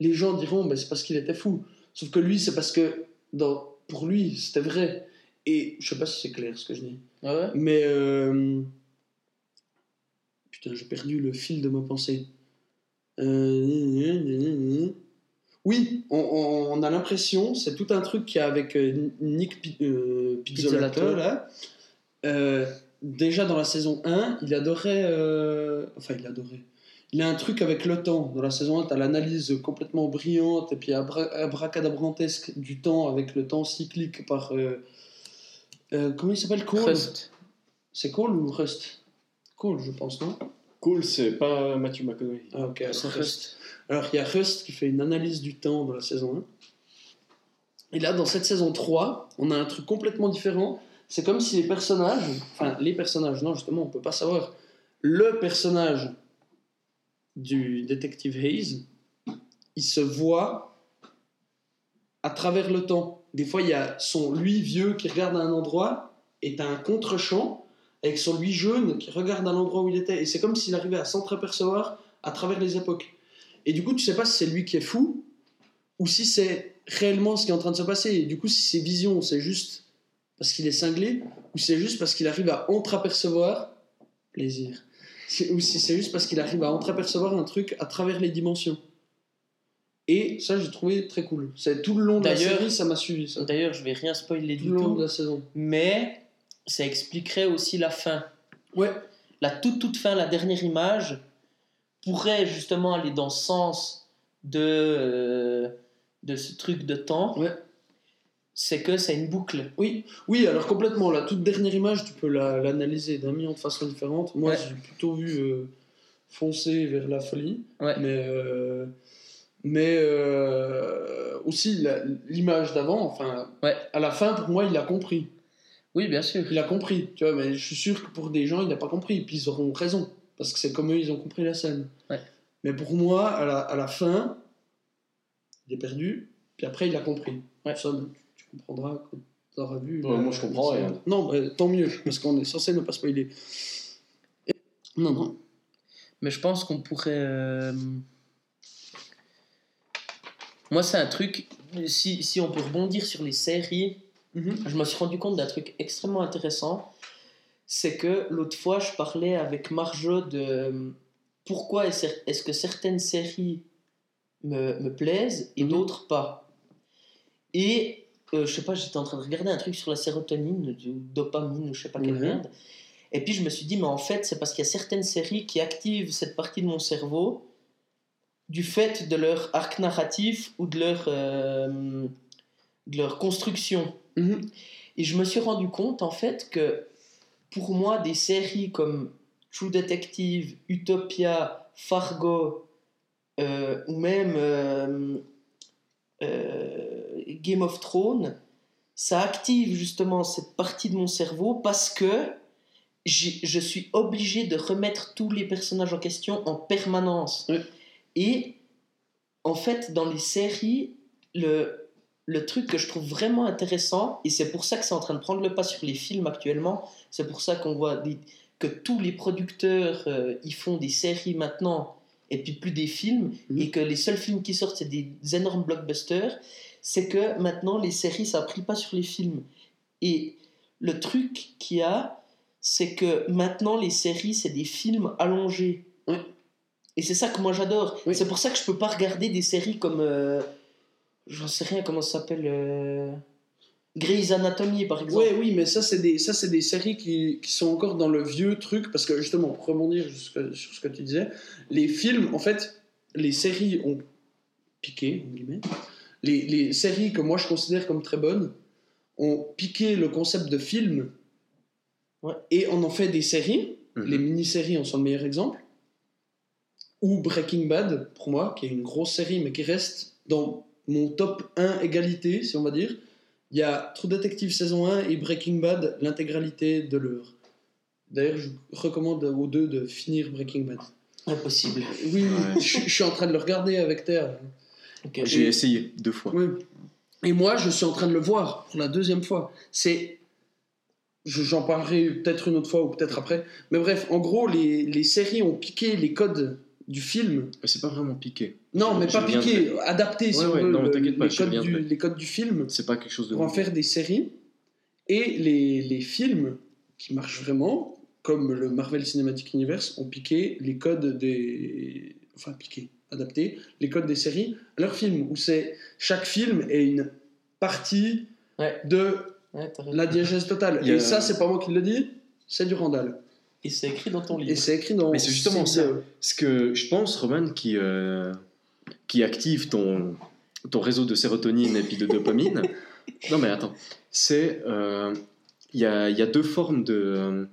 les gens diront, bah, c'est parce qu'il était fou. Sauf que lui, c'est parce que dans, pour lui, c'était vrai. Et je sais pas si c'est clair ce que je dis. Ah ouais? Mais. euh, Putain, j'ai perdu le fil de ma pensée. Euh, Oui, on, on- on a l'impression, c'est tout un truc qu'il y a avec euh, Nick Pi- euh, Pizzolatto, Pizzolatto. là. Euh, déjà dans la saison 1, il adorait. Enfin, il adorait. Il a un truc avec le temps. Dans la saison 1, tu as l'analyse complètement brillante et puis abra- abracadabrantesque du temps avec le temps cyclique par. euh, euh, comment il s'appelle? Cole? Rust. C'est Cole ou Rust? Cole, je pense, non? Cool, c'est pas Matthew McConaughey. Ah, ok, C'est Rust. Rust. Alors, il y a Rust qui fait une analyse du temps dans la saison 1. Et là, dans cette saison 3, on a un truc complètement différent. C'est comme si les personnages, enfin, les personnages, non, justement, on peut pas savoir. Le personnage du détective Hayes, il se voit à travers le temps. Des fois, il y a son lui vieux qui regarde à un endroit et t'as un contre-champ avec son lui jeune qui regarde à l'endroit où il était. Et c'est comme s'il arrivait à s'entreapercevoir à travers les époques. Et du coup, tu sais pas si c'est lui qui est fou ou si c'est réellement ce qui est en train de se passer. Et du coup, si ses visions, c'est juste parce qu'il est cinglé ou c'est juste parce qu'il arrive à entreapercevoir plaisir. C'est- Ou si c'est juste parce qu'il arrive à entreapercevoir un truc à travers les dimensions. Et ça, j'ai trouvé très cool. C'est tout le long de la série, ça m'a suivi. Ça. D'ailleurs, je vais rien spoiler Tout du le long tout, de la saison. mais ça expliquerait aussi la fin. Ouais. La toute toute fin, la dernière image, pourrait justement aller dans ce sens de, euh, de ce truc de temps. Ouais. C'est que c'est une boucle. Oui, oui, alors complètement. La toute dernière image, tu peux la- l'analyser d'un million de façons différentes. Moi, Ouais. j'ai plutôt vu euh, foncer vers la folie. Ouais. Mais, euh, mais euh, aussi l'image d'avant, enfin, Ouais. à la fin, pour moi, il a compris. Oui, bien sûr. Il a compris, tu vois, mais je suis sûr que pour des gens, il n'a pas compris. Puis ils auront raison, parce que c'est comme eux, ils ont compris la scène. Ouais. Mais pour moi, à la, à la fin, il est perdu, puis après, il a compris. Ça, ben, tu, comprendras quand tu auras vu. Ouais, moi, je comprends rien. Non, bah, tant mieux, parce qu'on est censé ne pas spoiler. Et- Non, non. Mais je pense qu'on pourrait. euh, Moi, c'est un truc. Si, si on peut rebondir sur les séries, Mhm. je me suis rendu compte d'un truc extrêmement intéressant. C'est que l'autre fois, je parlais avec Marjo de, pourquoi est-ce est-ce que certaines séries me, me plaisent et Mhm. d'autres pas. Et euh, je sais pas, j'étais en train de regarder un truc sur la sérotonine, du dopamine ou je sais pas quelle Mhm. merde. Et puis je me suis dit, mais en fait, c'est parce qu'il y a certaines séries qui activent cette partie de mon cerveau du fait de leur arc narratif ou de leur, euh, de leur construction. Mhm. Et je me suis rendu compte, en fait, que pour moi, des séries comme True Detective, Utopia, Fargo, euh, ou même euh, Game of Thrones, ça active justement cette partie de mon cerveau parce que je suis obligé de remettre tous les personnages en question en permanence. Et en fait, dans les séries, le, le truc que je trouve vraiment intéressant, et c'est pour ça que c'est en train de prendre le pas sur les films actuellement, c'est pour ça qu'on voit des- que tous les producteurs euh, ils font des séries maintenant et puis plus des films, Mhm. et que les seuls films qui sortent c'est des énormes blockbusters, c'est que maintenant les séries ça a pris pas sur les films. Et le truc qu'il y a, c'est que maintenant les séries c'est des films allongés. Et c'est ça que moi j'adore. Oui. C'est pour ça que je peux pas regarder des séries comme. euh, J'en sais rien comment ça s'appelle. euh, Grey's Anatomy par exemple. Ouais, oui, mais ça, c'est des, ça, c'est des séries qui, qui sont encore dans le vieux truc, parce que justement, pour rebondir sur ce que tu disais, les films, en fait, les séries ont piqué, en guillemets. Les, les séries que moi je considère comme très bonnes ont piqué le concept de film Ouais. et on en fait des séries. Mhm. Les mini-séries en sont le meilleur exemple. Ou Breaking Bad, pour moi, qui est une grosse série, mais qui reste dans mon top 1 égalité, si on va dire. Il y a True Detective saison 1 et Breaking Bad, l'intégralité de l'œuvre. D'ailleurs, je recommande aux deux de finir Breaking Bad. Impossible. Oui, Ouais. je, je suis en train de le regarder avec Terre. J'ai Et- essayé deux fois. Oui. Et moi, je suis en train de le voir pour la deuxième fois. C'est. je- J'en parlerai peut-être une autre fois ou peut-être après. Mais bref, en gros, les, les séries ont piqué les codes du film. Mais C'est pas vraiment piqué. Non, mais je pas piqué, adapté si Ouais, on ouais, veut, non, le- t'inquiète pas, les, codes du, les codes du film C'est pas quelque chose de. pour en faire des séries. Et les, les films qui marchent vraiment, comme le Marvel Cinematic Universe, ont piqué les codes des. Enfin, piqué, adapté les codes des séries à leurs films, où c'est chaque film est une partie Ouais. de Ouais, la diégèse totale. Et ça, c'est pas moi qui le dis, c'est du Randall. Et c'est écrit dans ton livre. Et c'est écrit dans. Mais c'est justement ça. de- Ce que je pense, Roman, qui, euh, qui active ton, ton réseau de sérotonine et puis de dopamine. [LAUGHS] non, mais attends. C'est. euh, Il y, a, il y a deux formes de, euh,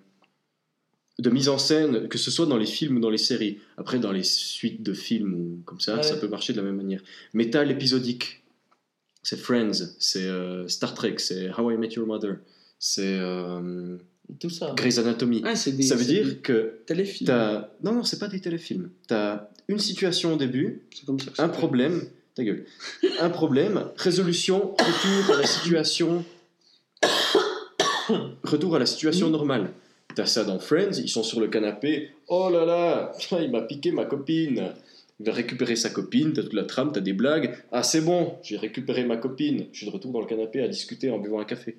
de mise en scène, que ce soit dans les films ou dans les séries. Après, dans les suites de films ou comme ça, Ouais. ça peut marcher de la même manière. Mais t'as l'épisodique. C'est Friends, c'est euh, Star Trek, c'est How I Met Your Mother, c'est euh, Tout ça. Grey's Anatomy. Ouais, c'est des, ça veut c'est des dire que téléfilms. Non, non, c'est pas des téléfilms. T'as une situation au début, comme ça un problème, ta gueule, un problème, résolution, retour à la situation, [COUGHS] retour à la situation normale. T'as ça dans Friends, ils sont sur le canapé, oh là là, [LAUGHS] il m'a piqué ma copine. Il va récupérer sa copine, t'as toute la trame, t'as des blagues. Ah, c'est bon, j'ai récupéré ma copine. Je suis de retour dans le canapé à discuter en buvant un café.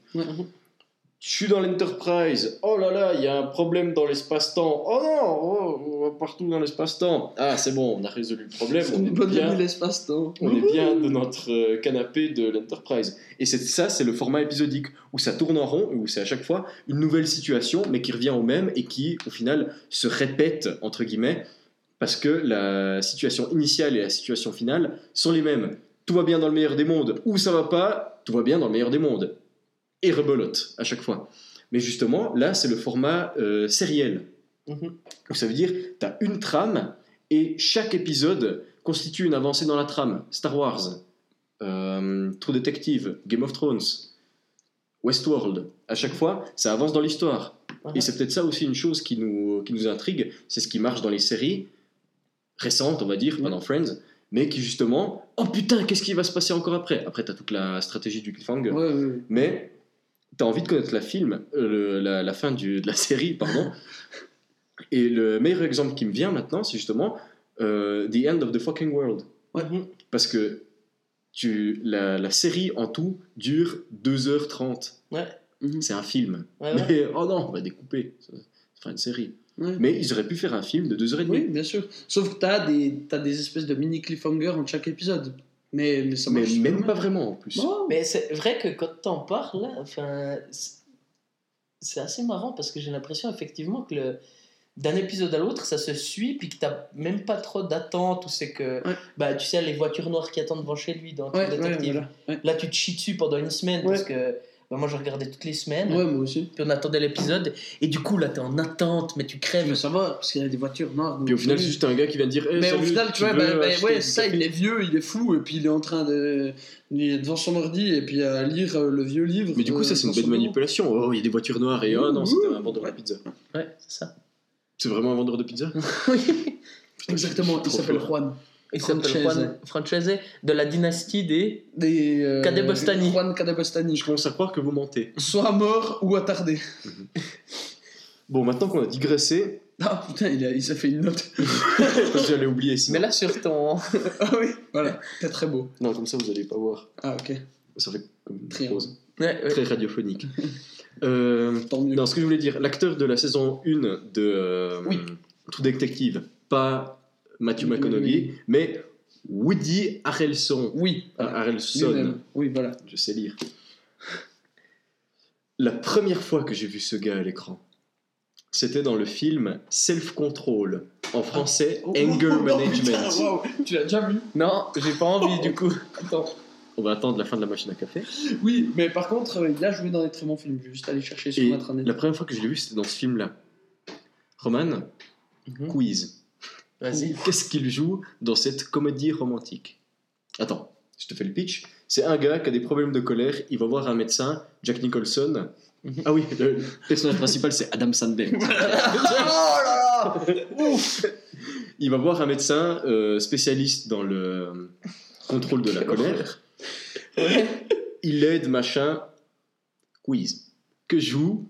Je suis dans l'Enterprise. Oh là là, il y a un problème dans l'espace-temps. Oh non, oh, on va partout dans l'espace-temps. Ah, c'est bon, on a résolu le problème. On est bien, l'espace-temps. on est bien de notre euh, canapé de l'Enterprise. Et c'est ça, c'est le format épisodique où ça tourne en rond, où c'est à chaque fois une nouvelle situation, mais qui revient au même et qui, au final, se répète entre guillemets, parce que la situation initiale et la situation finale sont les mêmes. Tout va bien dans le meilleur des mondes, ou ça va pas, tout va bien dans le meilleur des mondes. Et rebelote à chaque fois. Mais justement, là, c'est le format euh, sériel. Mhm. Donc ça veut dire, tu as une trame et chaque épisode constitue une avancée dans la trame. Star Wars, euh, True Detective, Game of Thrones, Westworld. À chaque fois, ça avance dans l'histoire. Et c'est peut-être ça aussi une chose qui nous, qui nous intrigue, c'est ce qui marche dans les séries récentes, on va dire, pas dans Friends, mais qui justement, oh putain, qu'est-ce qui va se passer encore après? Après, tu as toute la stratégie du cliffhanger. Ouais, ouais, ouais. Mais tu as envie de connaître la film, euh, le- la, la fin du- de la série, pardon. [LAUGHS] Et le meilleur exemple qui me vient maintenant, c'est justement euh, The End of the Fucking World. Mhm. Parce que tu, la, la série en tout dure 2h30. Ouais. Mhm. C'est un film. Ouais, ouais. Mais oh non, on va découper. Fera une série. Ouais. Mais ils auraient pu faire un film de 2h30. Oui, bien sûr. Sauf que t'as des, t'as des espèces de mini cliffhangers entre chaque épisode. Mais, mais ça mais marche même pas vraiment en plus. Non. Mais c'est vrai que quand t'en parles, enfin, c'est- assez marrant parce que j'ai l'impression effectivement que le, d'un épisode à l'autre, ça se suit, puis que t'as même pas trop d'attente, ou c'est que, Ouais. bah, tu sais, les voitures noires qui attendent devant chez lui dans True Ouais, ouais, Detective. voilà. Ouais. Là, tu te chies dessus pendant une semaine Ouais. parce que bah, moi, je regardais toutes les semaines. Ouais, moi aussi. Puis on attendait l'épisode, et du coup, là, t'es en attente, mais tu crèves. Mais ça va, parce qu'il y a des voitures noires. Puis au final, c'est juste un gars qui vient de dire Eh, Mais au final, tu vois, bah, veux bah, ouais, ça, il est vieux, il est fou, et puis il est en train de. Il est devant son ordi, et puis à lire euh, le vieux livre. Mais du coup, euh, ça, c'est une belle manipulation. Oh, il y a des voitures noires et oh non, c'était un vendeur de pizza. Ouais, c'est ça. C'est vraiment un vendeur de pizza [LAUGHS] Exactement, il s'appelle. Juan. Il s'appelle. Juan Francese de la dynastie des. Des. euh, Cadebostani. Juan Cadebostani. Je commence à croire que vous mentez. Soit mort ou attardé. [LAUGHS] Bon, maintenant qu'on a digressé, Ah putain, il, a- il s'est fait une note. [LAUGHS] j'allais oublier sinon. Mais là, sur ton. [LAUGHS] ah oui, voilà, c'est très beau. Non, comme ça, vous allez pas voir. Ah ok, Ça fait comme une Très. Ouais, ouais. Très radiophonique. Euh, tant mieux. non, ce que je voulais dire, l'acteur de la saison 1 de euh, Oui. True Detective, pas Matthew McConaughey, oui. mais Woody Harrelson. Oui, Ah, voilà. Harrelson. Oui, voilà. je sais lire. La première fois que j'ai vu ce gars à l'écran, c'était dans le film Self Control, en français Oh, Anger oh, oh, Management. putain, wow. Tu l'as déjà vu? Non, j'ai pas envie du coup. Attends. On va attendre la fin de la machine à café. Oui, mais par contre, euh, il a joué dans des très bons films. Je vais juste aller chercher sur Et Internet. la première fois que je l'ai vu, c'était dans ce film-là. Roman, Mhm. quiz. Vas-y. Qu'est-ce qu'il joue dans cette comédie romantique? Attends, je te fais le pitch. C'est un gars qui a des problèmes de colère, il va voir un médecin, Jack Nicholson. Mhm. Ah oui, le personnage principal c'est Adam Sandler. [LAUGHS] oh là là Ouf Il va voir un médecin euh, spécialiste dans le contrôle de la colère. Il aide, machin. Quiz. Que joue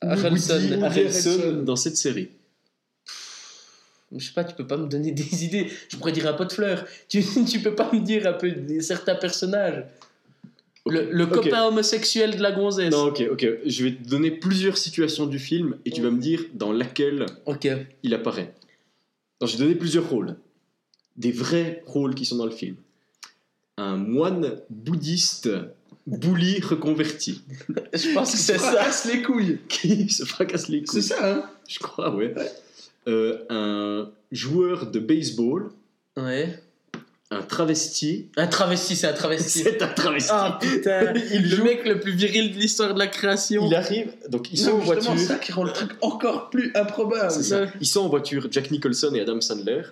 Harrelson. dans cette série Je sais pas, tu peux pas me donner [LAUGHS] des idées. Je pourrais dire un pot de fleurs. [LAUGHS] Tu, tu peux pas me dire un peu des, certains personnages. Le, le copain homosexuel de la gonzesse. Non, ok, ok. Je vais te donner plusieurs situations du film et tu vas me dire dans laquelle Ok. il apparaît. Alors, je vais donner plusieurs rôles. Des vrais rôles qui sont dans le film. Un moine bouddhiste bully reconverti [LAUGHS] Je pense que c'est ça. Fracasse les couilles qui se fracasse les C'est couilles. ça, hein Je crois, ouais. Euh, un joueur de baseball, Ouais. un travesti. Un travesti, c'est un travesti. [LAUGHS] C'est un travesti. Ah putain, [LAUGHS] Il le joue- mec le plus viril de l'histoire de la création. Il arrive, donc ils sont en voiture. ça qui rend le truc encore plus improbable. C'est ça. Ils sont en voiture, Jack Nicholson et Adam Sandler.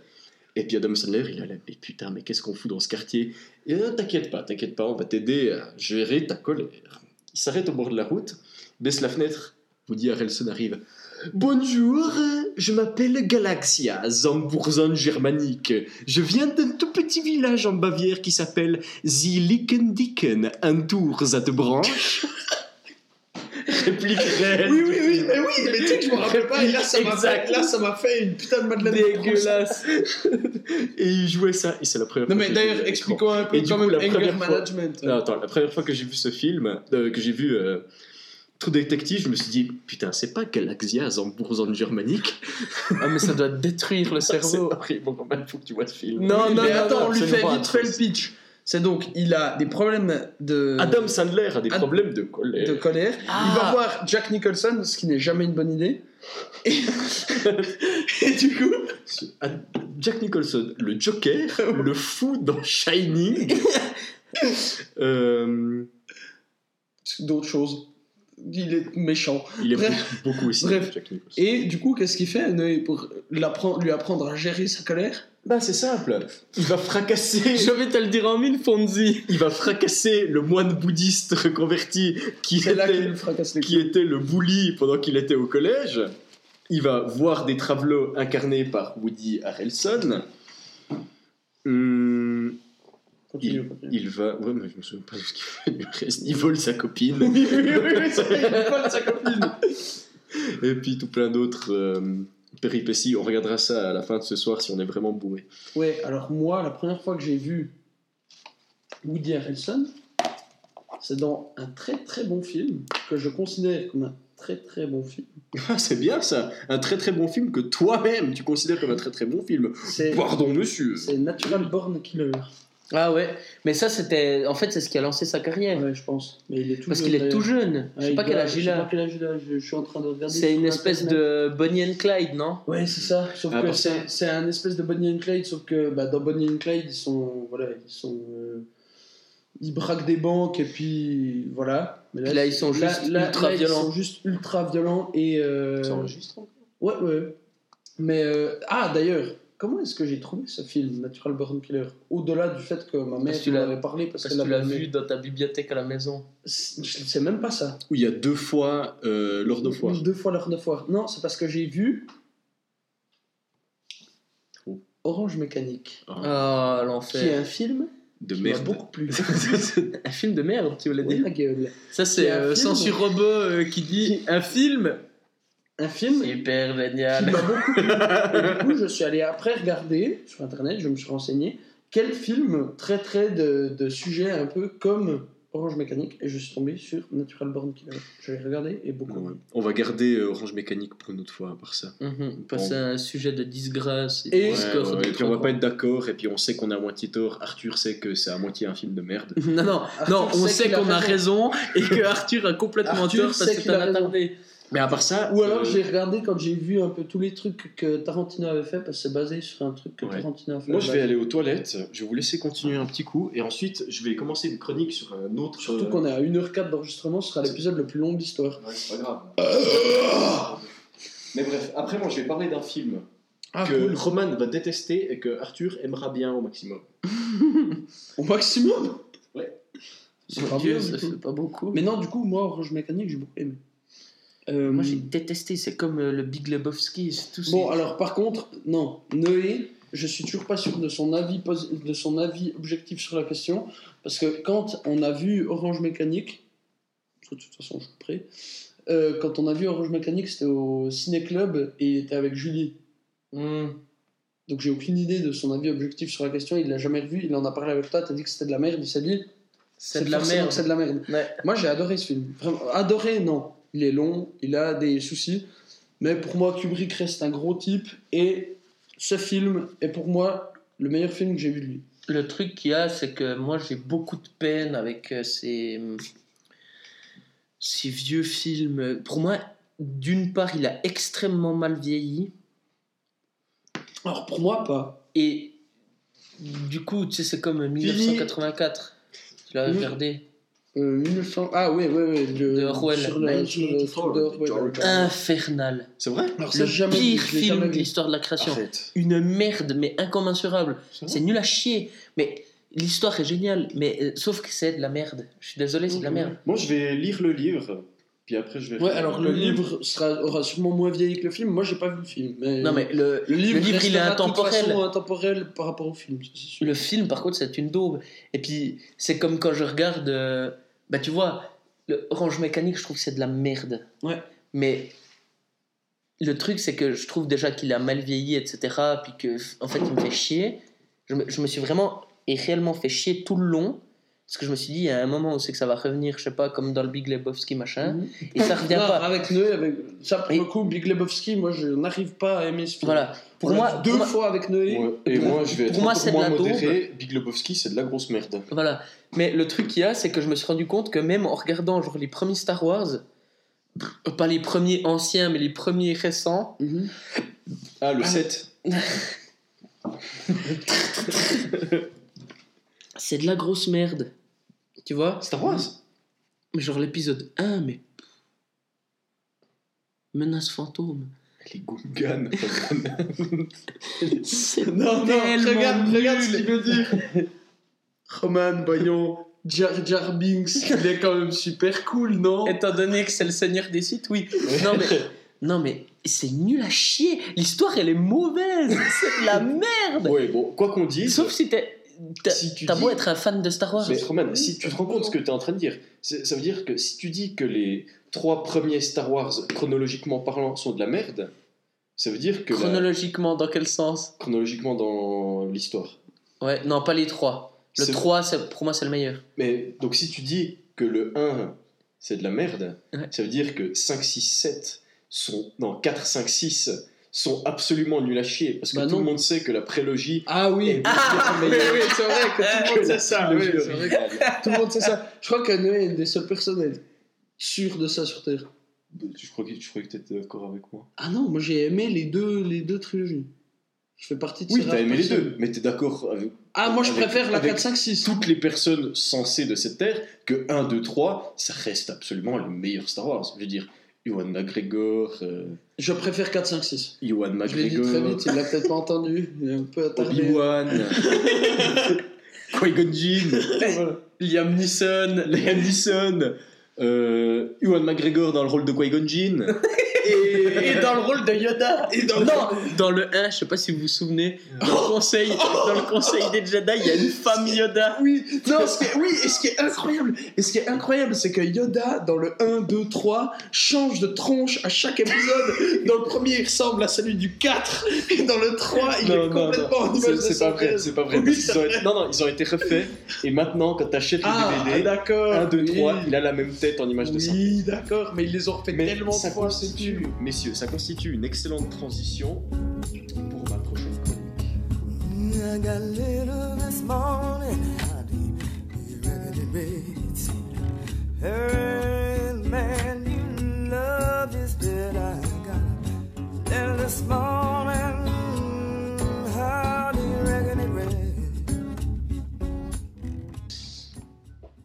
Et puis Adam Sandler, il a là, mais putain, mais qu'est-ce qu'on fout dans ce quartier? Et euh, t'inquiète pas, t'inquiète pas, on va t'aider à gérer ta colère. Il s'arrête au bord de la route, baisse la fenêtre, vous dit Harrelson arrive. Bonjour, je m'appelle Galaxia, Zamburzon germanique. Je viens d'un tout petit village en Bavière qui s'appelle Zilikendiken, un tour à te branche? [LAUGHS] Réplique réelle. Oui, oui, oui, mais oui, mais tu sais que je me rappelle pas, et là ça m'a fait, là, ça m'a fait une putain de Madeleine. Dégueulasse. [LAUGHS] Et il jouait ça, et c'est la première Non fois mais l'ai vu d'ailleurs, expliquons un peu quand même la anger fois- management. Non, attends, la première fois que j'ai vu ce film, euh, que j'ai vu euh, True Detective, je me suis dit, putain, c'est pas Galaxia Zamburzon germanique. Ah mais ça doit détruire le [LAUGHS] cerveau. bon, il faut que tu vois ce film. Non, non, mais non, attends, non, on lui fait vite fait le pitch. C'est donc, il a des problèmes de, Adam Sandler a des Ad- problèmes de colère. de colère. Ah. Il va voir Jack Nicholson, ce qui n'est jamais une bonne idée. Et, [LAUGHS] et du coup, Jack Nicholson, le Joker, [LAUGHS] le fou dans Shining. Euh, d'autres choses. Il est méchant. il est Bref. beaucoup, aussi, Bref. Jack Nicholson. Et du coup, qu'est-ce qu'il fait Noé, pour l'apprendre- lui apprendre à gérer sa colère? Bah, c'est simple. Il va fracasser. [LAUGHS] Je vais te le dire en mille, Fonzie. Il va fracasser le moine bouddhiste reconverti qui C'est là qu'il était, lui fracasse les qui couilles. était le bully pendant qu'il était au collège. Il va voir des travelots incarnés par Woody Harrelson. Hum, Continue, il, continue. il va. Ouais, mais je me souviens pas de ce qu'il fait du reste. Il vole sa copine. [LAUGHS] Oui, il vole sa copine. [LAUGHS] Et puis tout plein d'autres euh, péripéties. On regardera ça à la fin de ce soir si on est vraiment bourré. Ouais, alors moi, la première fois que j'ai vu Woody Harrelson, c'est dans un très très bon film que je considère comme un très très bon film. Ah, c'est bien ça. Un très très bon film que toi-même tu considères comme un très très bon film. Pardon, monsieur. c'est Natural Born Killer. Ah ouais, mais ça c'était. En fait, c'est ce qui a lancé sa carrière. Ouais, je pense. Mais il est tout Parce jeune, qu'il est tout jeune. Ouais, je sais pas quel âge je il sais pas a. quel âge il a. Je, suis en train de regarder. C'est une espèce de Bonnie and Clyde, non? Ouais, c'est ça. Sauf Ah, que c'est c'est un espèce de Bonnie and Clyde, sauf que bah, dans Bonnie and Clyde, ils sont. Voilà, ils sont. euh, ils braquent des banques et puis voilà. Mais là, ils sont juste ultra ils violents. sont juste ultra violents et. euh, Ça enregistre Ouais, ouais. Mais. euh, Ah, d'ailleurs, comment est-ce que j'ai trouvé ce film, Natural Born Killer? Au-delà du fait que ma mère tu m'en l'as- avait parlé parce, que tu l'as l'avait vu dans ta bibliothèque à la maison. C'est- même pas ça. Où il y a deux fois euh, Lord of War. Deux fois l'heure de foire. Non, c'est parce que j'ai vu. Oh. Orange Mécanique. Ah, Qui est l'enfer. un film De merde. beaucoup plu. [LAUGHS] un film de merde, tu voulais Oui, dire? ma gueule. Ça, c'est euh, film. Censure Robot euh, qui dit un film Un film Super qui génial. m'a beaucoup [LAUGHS] plu. Et du coup, je suis allé après regarder sur internet, je me suis renseigné quel film traiterait de, de sujets un peu comme Orange Mécanique et je suis tombé sur Natural Born Killer. Je l'ai regardé et beaucoup. Ouais. On va garder euh, Orange Mécanique pour une autre fois, à part ça. Mhm, Passer à un sujet de disgrâce et, Et- de Ouais, et puis on va pas être d'accord, et puis on sait qu'on a à moitié tort. Arthur sait que c'est à moitié un film de merde. [LAUGHS] Non, non, non, on sait a qu'on a raison. et que Arthur a complètement Arthur tort parce que raison. attardé. Mais à part ça. Ou alors euh, j'ai regardé quand j'ai vu un peu tous les trucs que Tarantino avait fait parce que c'est basé sur un truc que Ouais. Tarantino a fait. Moi, je vais aller aux toilettes, je vais vous laisser continuer un petit coup, et ensuite, je vais commencer une chronique sur un autre. Surtout euh, qu'on est à 1h04 d'enregistrement, ce sera l'épisode le plus long de l'histoire. Ouais, c'est pas grave. Mais bref, après, moi, je vais parler d'un film Ah, que cool. Roman va détester et que Arthur aimera bien au maximum. [LAUGHS] Au maximum? Ouais. C'est pas pas beaucoup. Mais non, du coup, moi, Orange Mécanique, j'ai beaucoup aimé. Euh, Moi j'ai détesté, c'est comme euh, le Big Lebowski, tout Bon, alors par contre, non, Noé, je suis toujours pas sûr de son avis, de son avis objectif sur la question, parce que quand on a vu Orange Mécanique, de toute façon je suis prêt, euh, quand on a vu Orange Mécanique, c'était au Ciné Club et il était avec Julie. Hmm. Donc j'ai aucune idée de son avis objectif sur la question, il l'a jamais revu, il en a parlé avec toi, t'as dit que c'était de la merde, il s'est dit C'est de la merde. C'est de la merde. Ouais. Moi j'ai adoré ce film. Vraiment, adoré, non. Il est long, il a des soucis. Mais pour moi, Kubrick reste un gros type. Et ce film est pour moi le meilleur film que j'ai vu de lui. Le truc qu'il y a, c'est que moi j'ai beaucoup de peine avec euh, ces, ces vieux films. Pour moi, d'une part, il a extrêmement mal vieilli. Alors pour moi, pas. Et du coup, tu sais, c'est comme 1984. Tu l'as regardé Euh, 1900... Ah oui, oui, oui. Le... De Orwell. Sur le, sur le truc de Orwell. Infernal. C'est vrai Alors, Le jamais pire film de l'histoire de la création. Arrête. Une merde, mais incommensurable. C'est nul à chier. Mais l'histoire est géniale. Mais euh, sauf que c'est de la merde. Je suis désolé, c'est de la merde. Moi, je vais lire le livre, puis après, je vais. Ouais, faire- alors le livre sera, aura sûrement moins vieilli que le film. Moi, j'ai pas vu le film. Mais Non, mais le, le livre, le livre, il est restera de toute intemporel. façon intemporel par rapport au film. ça, c'est sûr. Le film, par contre, c'est une daube. Et puis, c'est comme quand je regarde. euh, bah, tu vois, le Orange Mécanique, je trouve que c'est de la merde. Ouais. Mais le truc, c'est que je trouve déjà qu'il a mal vieilli, etc. Puis que, en fait, il me fait chier. Je me, je me suis vraiment et réellement fait chier tout le long. Parce que je me suis dit, il y a un moment où c'est que ça va revenir, je sais pas, comme dans le Big Lebowski, machin. Mhm. Et ça revient Non, pas. Avec Noé, avec... ça pour Et- le coup, Big Lebowski, moi je n'arrive pas à aimer ce film. Voilà. Pour On moi, deux pour moi- fois avec Noé. Ouais, Et Pour- moi, je vais pour être moi, encore c'est de moins la modéré. Big Lebowski, c'est de la grosse merde. Voilà. Mais le truc qu'il y a, c'est que je me suis rendu compte que même en regardant genre les premiers Star Wars, pas les premiers anciens, mais les premiers récents, Mhm. Ah, le Ah, 7. [LAUGHS] c'est de la grosse merde. Tu vois Star Wars Mais genre l'épisode 1, mais. Menace fantôme. Les Gungans. [LAUGHS] C'est Non, non, regarde, nul. regarde ce qu'il veut dire. Roman, voyons, Jar Jar Binks, il est quand même super cool, non Étant donné que c'est le seigneur des sites, oui. Non mais. [LAUGHS] Non mais c'est nul à chier. L'histoire elle est mauvaise. C'est de la [LAUGHS] merde. ouais, bon, quoi qu'on dise. Sauf si t'es. T'as Si tu t'as dis- beau être un fan de Star Wars. Mais Roman, si tu te rends compte de ce que tu es en train de dire, ça veut dire que si tu dis que les trois premiers Star Wars, chronologiquement parlant, sont de la merde, ça veut dire que. la- Chronologiquement, dans quel sens? Chronologiquement dans l'histoire. Ouais, non, pas les trois. Le C'est- 3, c'est- pour moi, c'est le meilleur. Mais donc si tu dis que le 1 c'est de la merde, Ouais. ça veut dire que 5, 6, 7 sont. Non, 4, 5, 6 sont absolument nuls à chier. Parce que Bah tout le monde sait que la prélogie. Ah oui, est ah, oui, meilleure oui, c'est vrai que tout le monde sait ça. oui, que tout le monde sait ça. Je crois que Noé est une des seules personnes à être sûre de ça sur Terre. Je crois que, je crois que tu étais d'accord avec moi. Ah non, moi j'ai aimé les deux, les deux trilogies. Je fais partie de Oui, t'as aimé les deux, mais t'es d'accord avec Ah, moi je Avec- préfère la avec 4, 5, 6. toutes les personnes sensées de cette terre que 1, 2, 3, ça reste absolument le meilleur Star Wars. Je veux dire, Ewan McGregor, euh, Je préfère 4, 5, 6. Ewan Je l'ai dit très McGregor, vite, il l'a peut-être pas entendu. Il est un peu attardé. Obi-Wan, [LAUGHS] Qui-Gon Jinn, Liam Neeson. Liam Neeson, euh, Ewan McGregor dans le rôle de Qui-Gon Jinn. [LAUGHS] Et dans le rôle de Yoda. Et dans le- non, dans le 1, je sais pas si vous vous souvenez, dans le conseil, dans le conseil des Jedi, il y a une femme Yoda. Oui, non, ce qui est, oui, et ce qui est incroyable, et ce qui est incroyable, c'est que Yoda, dans le 1, 2, 3, change de tronche à chaque épisode. Dans le premier, il ressemble à celui du 4, et dans le 3, il Non, est non, complètement en C'est pas vrai, c'est pas vrai. Oui, c'est ont non, non, ils ont été refaits. Et maintenant, quand t'achètes Ah, le DVD, d'accord. 1, 2, oui. 3, il a la même tête en image de son Oui, d'accord, mais ils les ont refait Mais tellement ça fois, constitue, messieurs, ça constitue une excellente transition pour ma prochaine chronique.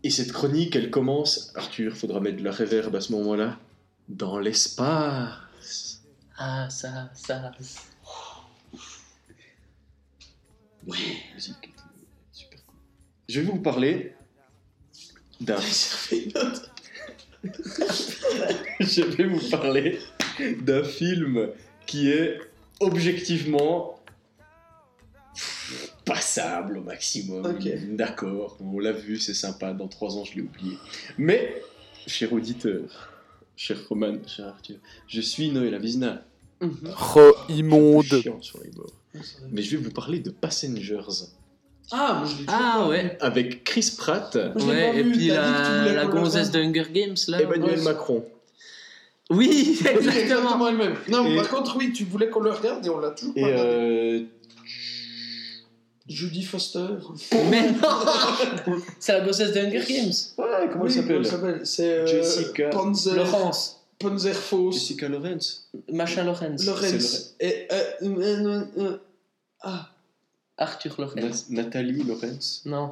Et cette chronique, elle commence, Arthur, faudra mettre de la réverb à ce moment-là, dans l'espace. Ah, ça, ça. Ouais, musique, super cool. Je vais vous parler d'un. [LAUGHS] Je vais vous parler d'un film qui est objectivement passable au maximum. D'accord, on l'a vu, c'est sympa. Dans trois ans, je l'ai oublié. Mais, cher auditeur, cher Roman, cher Arthur, je suis Noël Avizna. Re immonde. Chiant sur les bords. Mais je vais vous parler de Passengers Ah, moi je l'ai Ah, pas ouais. avec Chris Pratt Ouais, et puis la, la gonzesse regarde. d'Hunger Games, là. Emmanuel. Macron. Oui, exactement. exactement le même. Non, Et- par contre, oui, tu voulais qu'on le regarde et on l'a toujours pas Et regardé. euh, Judy Foster. Mais non C'est la gonzesse d'Hunger Games. ouais, comment Oui, il s'appelle s'appelle C'est euh, Jessica. Panzer, Laurence. Panzerfaust. Jessica Lawrence. Machin Lorenz. Lorenz. Et, euh, euh, euh, euh, ah, Arthur Lorenz. Na- Nathalie Lawrence. Non.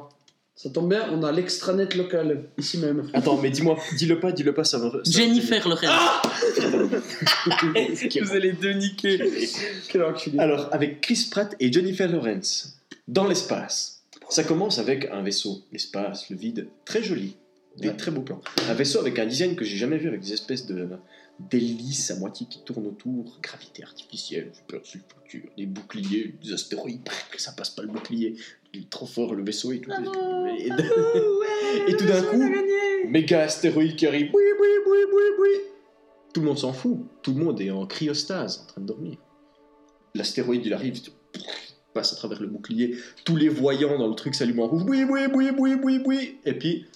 ça tombe bien, on a l'extranet local, ici même. Attends, mais dis-moi, dis-le pas, dis-le pas, ça va. ça- Jennifer Lorenz. Quel- [LAUGHS] Vous allez deux niquer. Quel enculé. Alors, avec Chris Pratt et Jennifer Lawrence, dans l'espace. Ça commence avec un vaisseau, l'espace, le vide, très joli, des Ouais. très beaux plans. Un vaisseau avec un design que j'ai jamais vu, avec des espèces de d'hélices à moitié qui tournent autour, gravité artificielle, super substructure, des boucliers, des astéroïdes, [LAUGHS] bref, ça passe pas le bouclier, il est trop fort le vaisseau et tout. et, et tout d'un coup, méga astéroïde qui arrive, oui, oui, oui, oui, oui. Tout le monde s'en fout, tout le monde est en cryostase, en train de dormir. L'astéroïde il arrive, il passe à travers le bouclier, tous les voyants dans le truc s'allument en rouge, oui, oui, oui, oui, oui, oui, et puis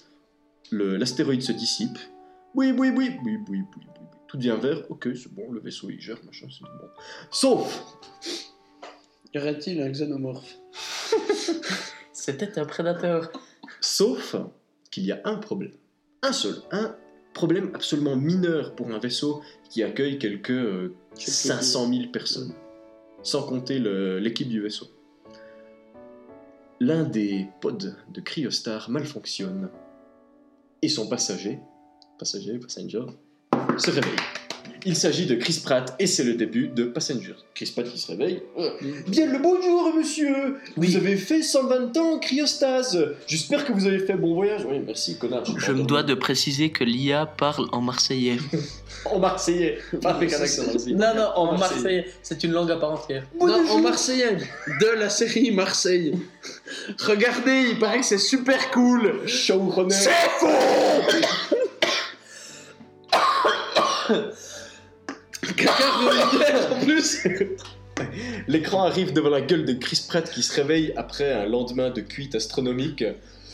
l'astéroïde se dissipe, oui, oui, oui, oui, oui, oui, oui, tout devient vert, ok, c'est bon, le vaisseau il gère, machin, c'est bon. Sauf Y aurait-il un xénomorphe C'était un prédateur. Sauf qu'il y a un problème, un seul, un problème absolument mineur pour un vaisseau qui accueille quelques euh, 500 000 personnes. Sans compter l'équipe du vaisseau. L'un des pods de Cryostar malfonctionne. Et son passager, passager, passenger, se réveille. Il s'agit de Chris Pratt et c'est le début de Passengers. Chris Pratt qui se réveille. Bien le bonjour, monsieur Vous avez fait 120 ans en cryostase J'espère que vous avez fait bon voyage. Oui, merci, connard. Je me dois de préciser que l'IA parle en marseillais. [LAUGHS] En marseillais, pas avec un accent marseillais. Non, non, en Marseillais. marseillais. C'est une langue à part entière. Non, en marseillais, de la série Marseille. Regardez, il paraît que c'est super cool. Showrunner. Quelqu'un [COUGHS] [COUGHS] [COUGHS] veut en plus [LAUGHS] L'écran arrive devant la gueule de Chris Pratt qui se réveille après un lendemain de cuite astronomique.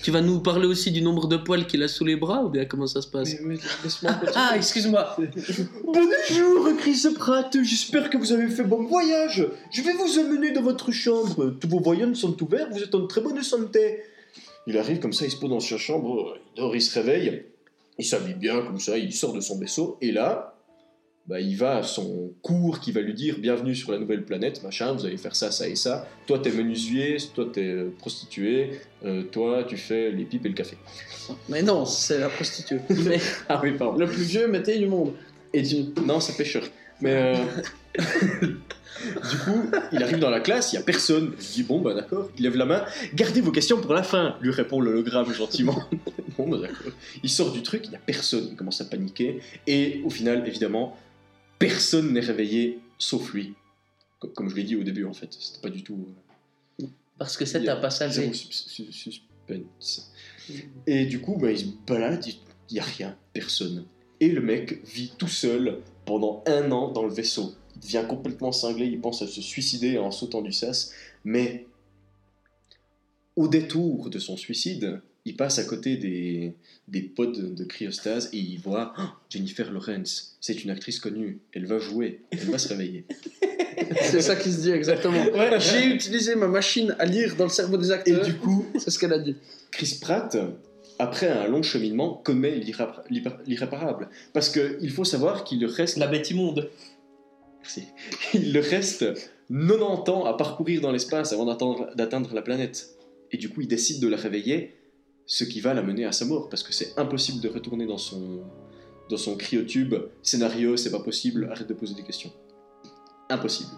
Tu vas nous parler aussi du nombre de poils qu'il a sous les bras ou bien comment ça se passe Mais, mais. [LAUGHS] Ah, excuse-moi. Bonjour, Chris Pratt, j'espère que vous avez fait bon voyage. Je vais vous emmener dans votre chambre. Tous vos voyants sont ouverts, vous êtes en très bonne santé. Il arrive comme ça, il se pose dans sa chambre, il dort, il se réveille, il s'habille bien comme ça, il sort de son vaisseau, et là, bah, il va à son cours qui va lui dire Bienvenue sur la nouvelle planète, machin, vous allez faire ça, ça et ça. Toi, t'es menuisier, toi, t'es euh, prostituée, euh, toi, tu fais les pipes et le café. Mais non, c'est la prostituée. [LAUGHS] Mais- Ah oui, pardon. Le plus vieux métier du monde. Et du... Non, c'est pêcheur. Mais euh, [LAUGHS] du coup, il arrive dans la classe, il y a personne. Je dis bon bah d'accord. Il lève la main. Gardez vos questions pour la fin, lui répond l'hologramme gentiment. [LAUGHS] bon bah d'accord. Il sort du truc, il y a personne. Il commence à paniquer et au final, évidemment, personne n'est réveillé sauf lui. Comme, comme je l'ai dit au début en fait, c'était pas du tout. euh, Parce que c'est il y a un passager. zéro sus- sus- suspense. Et du coup, bah, il se balade, il n'y a rien, personne. Et le mec vit tout seul pendant un an dans le vaisseau. Il devient complètement cinglé, il pense à se suicider en sautant du sas. Mais au détour de son suicide, il passe à côté des, des pods de cryostase et il voit Oh, Jennifer Lawrence. C'est une actrice connue, elle va jouer, elle va se réveiller. [LAUGHS] C'est ça qui se dit exactement. [LAUGHS] J'ai utilisé ma machine à lire dans le cerveau des Et acteurs. du coup, C'est ce qu'elle a dit. Chris Pratt, après un long cheminement, commet l'irrépar- l'irré- l'irréparable. Parce qu'il faut savoir qu'il lui reste, La bête immonde. Merci. il lui reste 90 ans à parcourir dans l'espace avant d'atteindre la planète. Et du coup, il décide de la réveiller, ce qui va la mener à sa mort, parce que c'est impossible de retourner dans son, dans son cryotube. Scénario, c'est pas possible, arrête de poser des questions. Impossible.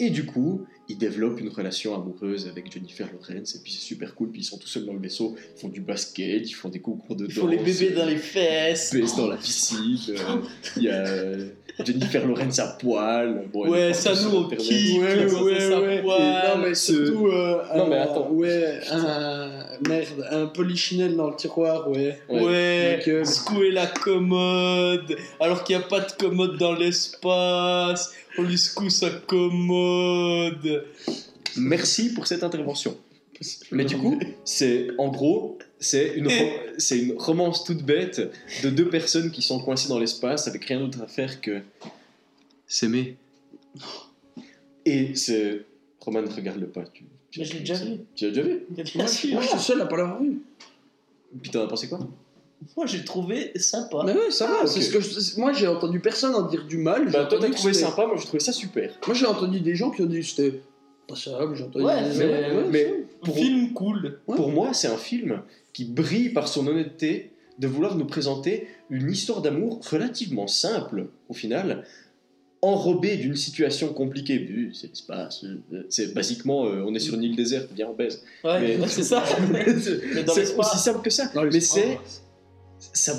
Et du coup, il développe une relation amoureuse avec Jennifer Lawrence, et puis c'est super cool, puis ils sont tout seuls dans le vaisseau, ils font du basket, ils font des concours de danse. Il faut les bébés dans les fesses. baissent dans la piscine, euh, il y a euh, Jennifer Lawrence à poil. Bon, Ouais, ça nous on kiffe. Ouais, ouais, ouais. non, mais surtout. euh, Non, mais attends. Ouais, un. Merde, un polichinelle dans le tiroir, ouais. Ouais. Ouais, secouer la commode, alors qu'il n'y a pas de commode dans l'espace. On lui secoue sa commode. Merci pour cette intervention. [LAUGHS] Mais du coup, c'est en gros, c'est une, ro- c'est une romance toute bête de deux personnes qui sont coincées dans l'espace avec rien d'autre à faire que s'aimer. Et c'est. Roman, regarde-le pas. Tu, tu- Mais je l'ai déjà vu? Tu l'as déjà vu? Bien sûr. Moi, je suis seul à pas l'avoir vu. Puis t'en as pensé quoi? Moi, j'ai trouvé sympa. Mais ouais, ça va. Ah, ce que je- Moi, j'ai entendu personne en dire du mal. Bah, toi, t'as trouvé sympa, moi, j'ai trouvé ça super. Moi, j'ai entendu des gens qui ont dit que c'était passable. J'ai entendu. Ouais, des- mais- ouais, Mais pour, Film cool. Ouais. Pour moi, c'est un film qui brille par son honnêteté de vouloir nous présenter une histoire d'amour relativement simple, au final, enrobée d'une situation compliquée. C'est l'espace, euh, c'est basiquement, euh, on est sur une île déserte, viens on baise. Ouais, [LAUGHS] c'est ça. [LAUGHS] C'est aussi simple que ça. Mais c'est ça,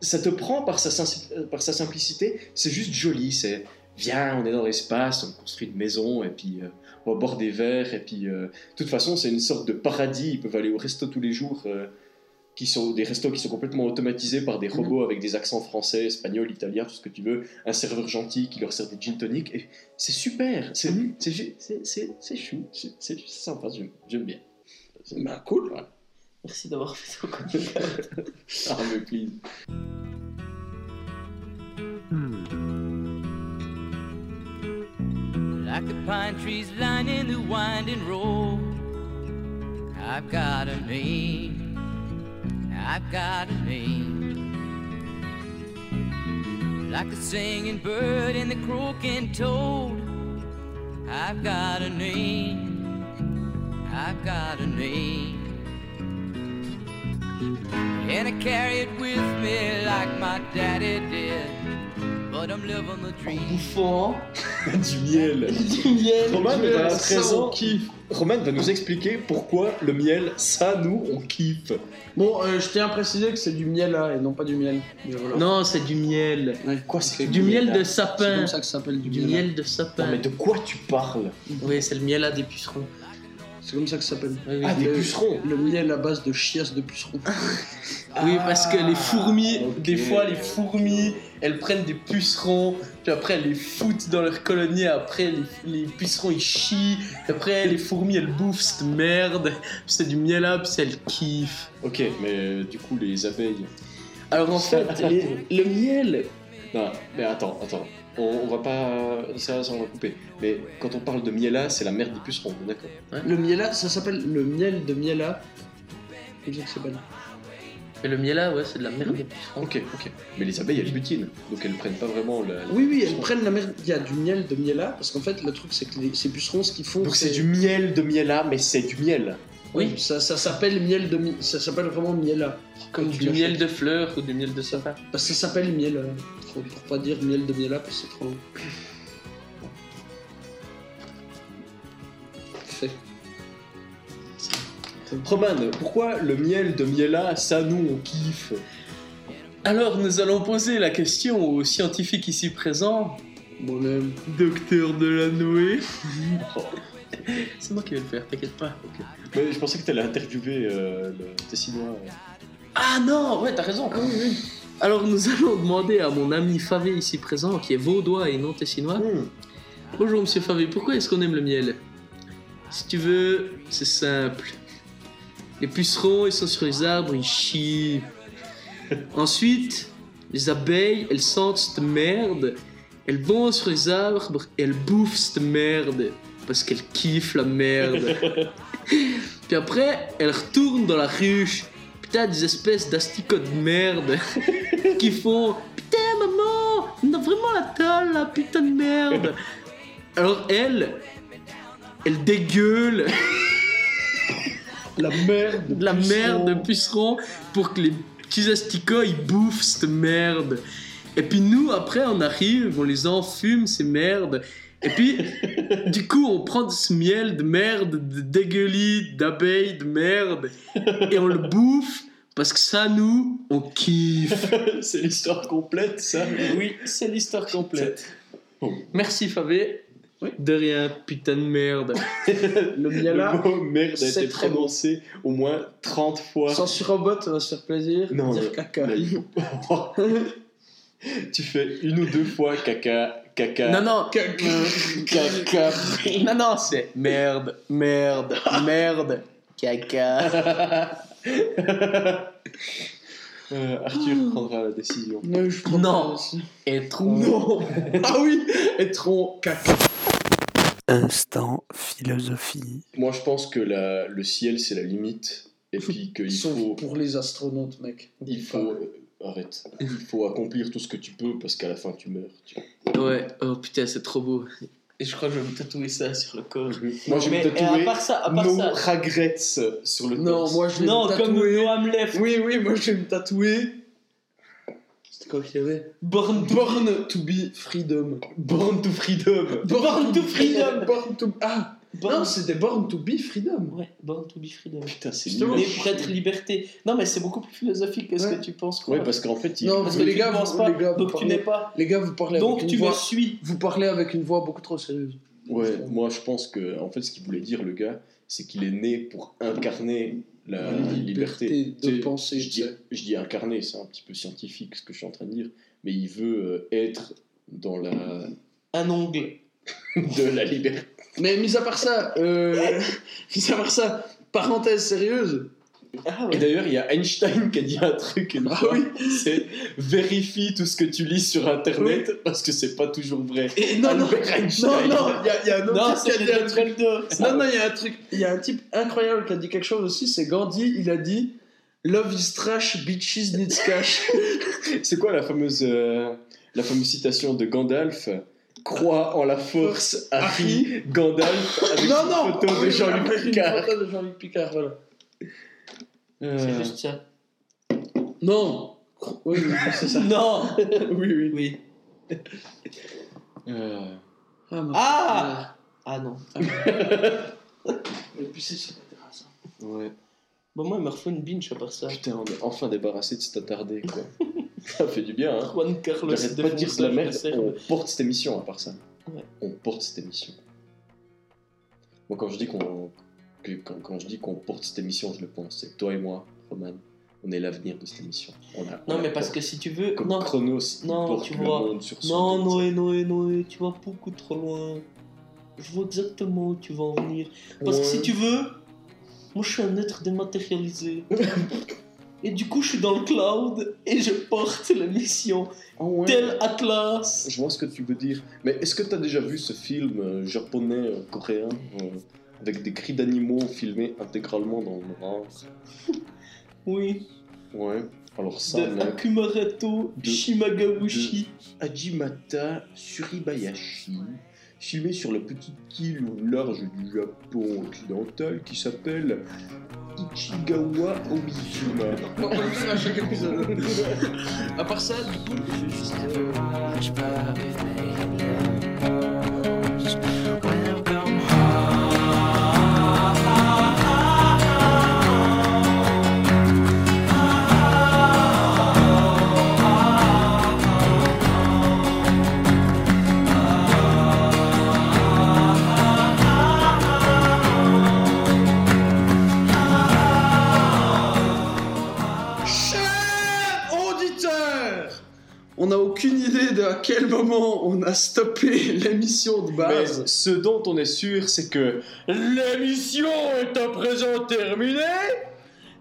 ça te prend par sa, euh, par sa simplicité. C'est juste joli. C'est viens, on est dans l'espace, on construit une maison et puis euh, on va boire des verres et puis euh, de toute façon c'est une sorte de paradis. Ils peuvent aller au resto tous les jours. Qui sont des restos qui sont complètement automatisés par des robots avec des accents français, espagnol, italien, tout ce que tu veux, un serveur gentil qui leur sert des gin tonic, et c'est super, c'est c'est c'est- c'est- c'est chou, c'est c'est sympa, j'aime j'aime bien. Bah, cool. Voilà. Merci d'avoir fait ton commentaire. [LAUGHS] Ah, mais please. Like the pine trees lining the winding road. I've got a name. I've got a name. Like the singing bird and the croaking toad. I've got a name. I've got a name. And I carry it with me like my daddy did. But I'm living the dream. Bouffant. [LAUGHS] du miel. Du miel. Roman Du est miel, à ça, on kiffe. Roman va nous expliquer pourquoi le miel, ça, nous, on kiffe. Bon, euh, je tiens à préciser que c'est du miel là et non pas du miel. Mais voilà. Non, c'est du miel. Ouais. Quoi, c'est Du miel de C'est sapin. comme ça que ça s'appelle du, Du miel. miel de Non, sapin. mais de quoi tu parles? Oui, c'est le miel à des pucerons. C'est comme ça que ça s'appelle. Oui. Ah, des Le- pucerons Le miel à base de chiasse de pucerons. Oui, parce que les fourmis, ok. des fois, les fourmis, elles prennent des pucerons, puis après, elles les foutent dans leur colonie, après, les, les pucerons, ils chient, puis après, les fourmis, elles bouffent cette merde, puis c'est du miel là, puis elles kiffent. Ok, mais euh, du coup, les abeilles. Alors en fait, les- le miel, Non, mais attends, attends. On, on va pas. Ça, ça, on va couper. Mais quand on parle de miela, c'est la merde des pucerons, on est d'accord Le miela, ça s'appelle le miel de miela. Mais le miel là, ouais, c'est de la merde des pucerons. Ok, ok. Mais les abeilles, elles butinent. Donc elles prennent pas vraiment la. Oui, oui, elles prennent la merde. Il y a du miel de miela, parce qu'en fait, le truc, c'est que les- ces pucerons, ce qu'ils font. Donc c'est du miel de miela, mais c'est du miel. Oui, ça, ça s'appelle miel de Ça s'appelle vraiment miela. Comme du miel de fleurs ou du miel de sapin. Parce que ça s'appelle miel. euh, trop- pour pas dire miel de miela, parce que c'est trop long. Fait. Roman, pourquoi le miel de miela, ça nous on kiffe? Alors nous allons poser la question aux scientifiques ici présents, Moi-même. docteur Delanoë. [LAUGHS] c'est moi qui vais le faire, t'inquiète pas. Mais je pensais que t'allais interviewer euh, le Tessinois. Ah non, ouais, t'as raison. Alors nous allons demander à mon ami Favé ici présent, qui est vaudois et non tessinois. Hmm. Bonjour Monsieur Favé, pourquoi est-ce qu'on aime le miel? Si tu veux, c'est simple. Les pucerons, ils sont sur les arbres, ils chient. [LAUGHS] Ensuite, les abeilles, elles sentent cette merde, elles vont sur les arbres et elles bouffent cette merde parce qu'elles kiffent la merde. [LAUGHS] Puis après, elles retournent dans la ruche. Putain, des espèces d'asticots de merde [LAUGHS] [LAUGHS] qui font Putain, maman, on a vraiment la dalle, la putain de merde. Alors elle, elle dégueule La merde. de la merde de puceron pour que les petits asticots ils bouffent cette merde. Et puis nous, après, on arrive, on les enfume, ces merdes. Et puis, [LAUGHS] du coup, on prend ce miel de merde, de dégueulis, d'abeilles, de merde, et on le bouffe parce que ça, nous, on kiffe. [LAUGHS] c'est l'histoire complète, ça Oui, c'est l'histoire complète. Oh. Merci, Favé. De rien, putain de merde. [LAUGHS] Le miela. Le mot merde a été bon. prononcé au moins 30 fois. Sans surrobot, on va se faire plaisir. Non, dire mais- caca. mais- [LAUGHS] tu fais une ou deux fois caca, caca. Non, non, caca. non, non, c'est merde, merde, merde, caca. Euh, Arthur prendra la décision. Non, je prends Non. Non. [LAUGHS] ah oui, Etron caca. Instant philosophie. Moi, je pense que la, le ciel, c'est la limite. Et puis qu'il Sauf faut. pour les astronautes, mec. Il faut. euh, arrête. Il faut accomplir tout ce que tu peux parce qu'à la fin, tu meurs. tu vois. Ouais, oh putain, c'est trop beau. Et je crois que je vais me tatouer ça sur le corps. Moi, je vais me et à tatouer part ça, à part No ça. regrets sur le Non, torse. moi je vais Non, me comme tatouer. Noam Lef. Oui, oui, moi je vais me tatouer. C'était quoi qu'il y avait? Born to, Born to be freedom. Born to freedom. Born to freedom. Born to. Ah Born- Non, c'était Born to be freedom. Ouais, Born to be freedom. Putain, c'est nul. Né pour être liberté. Non, mais c'est beaucoup plus philosophique que ce Ouais. que tu penses. Ouais, croire. parce qu'en fait, il... Non, Parce que les tu gars, ne penses pas, les gars, donc tu parlez- n'es pas. Les gars, vous parlez Donc avec tu une me voix. suis. Vous parlez avec une voix beaucoup trop sérieuse. Ouais, moi je pense que en fait ce qu'il voulait dire le gars, c'est qu'il est né pour incarner la La liberté. liberté de Tu penser, Je dis, tu je dis incarner, c'est un petit peu scientifique ce que je suis en train de dire, mais il veut euh, être dans la Un ongle. [LAUGHS] de la liberté. Mais mis à part ça, euh, [LAUGHS] mis à part ça, parenthèse sérieuse. Ah Et d'ailleurs, il y a Einstein qui a dit un truc une Ah fois, oui. c'est vérifie tout ce que tu lis sur internet parce que c'est pas toujours vrai. Et non, non, Einstein. non, il y, a- y a un autre Non, type qui a dit un truc. truc. Non, non, il y a un truc, il y a un type incroyable qui a dit quelque chose aussi, c'est Gandhi, il a dit Love is trash, bitches needs cash. [LAUGHS] C'est quoi la fameuse, euh, la fameuse citation de Gandalf? Crois en la force, Harry, Gandalf, avec non, une non photo Ah de oui, Jean-Luc avec Picard. Une photo de Jean-Luc Picard, voilà. C'est Euh, juste ça. Non Oui, oui, c'est ça. Non [LAUGHS] Oui, oui. Oui. euh, Ah, Ah Ah non. Et [LAUGHS] puis c'est sur la terrasse. ouais. Bon, moi, il me refait une binge à part ça. Putain, on est enfin débarrassé de cet attardé, quoi. [LAUGHS] ça fait du bien, hein. Juan Carlos J'arrête pas de dire de la merde, on porte cette émission à part ça. Ouais. On porte cette émission. Moi, quand je dis qu'on quand, quand je dis qu'on porte cette émission, je le pense. C'est toi et moi, Roman. On est l'avenir de cette émission. On a- on Non, mais parce que si tu veux. Comme Non, Chronos, non, tu le vois. monde sur non. Noé, Noé, Noé, tu vas beaucoup trop loin. Je vois exactement où tu vas en venir. Parce que si Ouais. tu veux, moi je suis un être dématérialisé. et du coup, je suis dans le cloud et je porte la mission. Ah ouais. Tel Atlas. Je vois ce que tu veux dire. Mais est-ce que tu as déjà vu ce film euh, japonais, euh, coréen, euh, avec des cris d'animaux filmés intégralement dans le noir [LAUGHS] Oui. Ouais. Alors ça, De mec, Akumareto De- Shimagabushi. Hajimata Suribayashi, filmé sur la petite île au large du Japon occidental qui s'appelle Ichigawa Omijima. On va le faire à chaque épisode. [LAUGHS] à part ça, du coup, juste. Quel moment on a stoppé [LAUGHS] l'émission de Mais base. ce dont on est sûr, c'est que L'émission est à présent terminée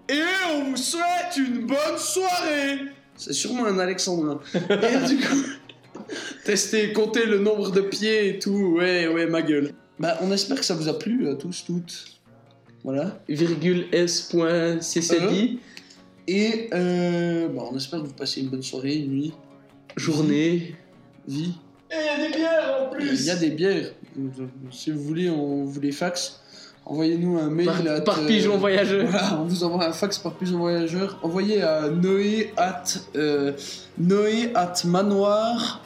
et on vous souhaite une bonne soirée. C'est sûrement un alexandrin. et du coup, [LAUGHS] tester, compter le nombre de pieds et tout, ouais, ouais, ma gueule. Bah, on espère que ça vous a plu à tous, toutes. Voilà. Virgule S.CCD. Et euh, bah, on espère que vous passez une bonne soirée, une nuit, Journée. Et il y a des bières en Il y a des bières. Si vous voulez, on vous les fax. Envoyez-nous un mail. Par, at, par euh, pigeon voyageur. Voilà, on vous envoie un fax par pigeon voyageur. Envoyez à noé at, euh, noé at manoir.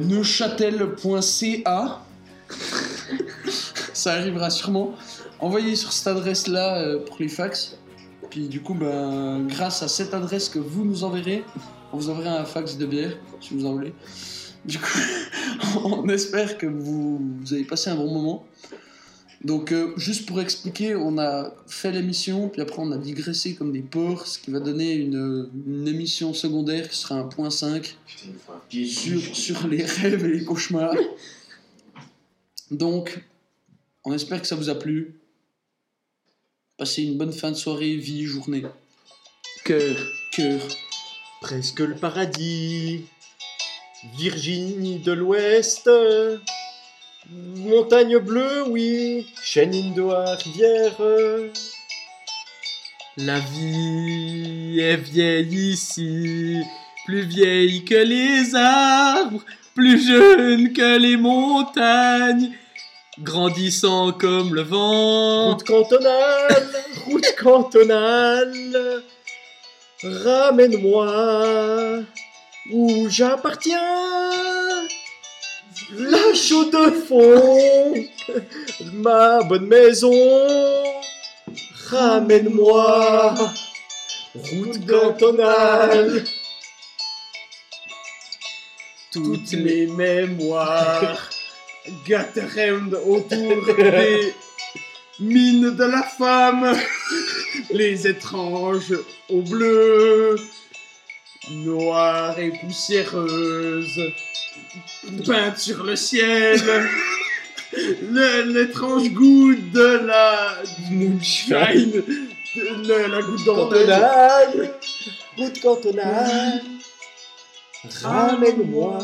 neuchâtel.ca [LAUGHS] Ça arrivera sûrement. Envoyez sur cette adresse-là euh, pour les fax. Puis du coup, ben, grâce à cette adresse que vous nous enverrez, on vous enverra un fax de bière, si vous en voulez. Du coup, [LAUGHS] on espère que vous, vous avez passé un bon moment. Donc, euh, juste pour expliquer, on a fait l'émission, puis après on a digressé comme des porcs, ce qui va donner une, une émission secondaire qui sera un point 5 sur, sur les rêves et les cauchemars. Donc, on espère que ça vous a plu. Passez une bonne fin de soirée, vie, journée. Cœur. Cœur. Presque le paradis. Virginie de l'Ouest. Montagne bleue, oui. Indoa, rivière. La vie est vieille ici, plus vieille que les arbres, plus jeune que les montagnes, grandissant comme le vent. Route cantonale, route cantonale. Ramène-moi où j'appartiens. La chaude de fond, ma bonne maison. Ramène-moi, route cantonale. Toutes mes mémoires gâteront autour des mines de la femme, les étranges au bleu, noires et poussiéreuses, peintes sur le ciel, [LAUGHS] l'étrange goût de la moonshine, de la, la goutte. Cantonale, route cantonale. Ramène-moi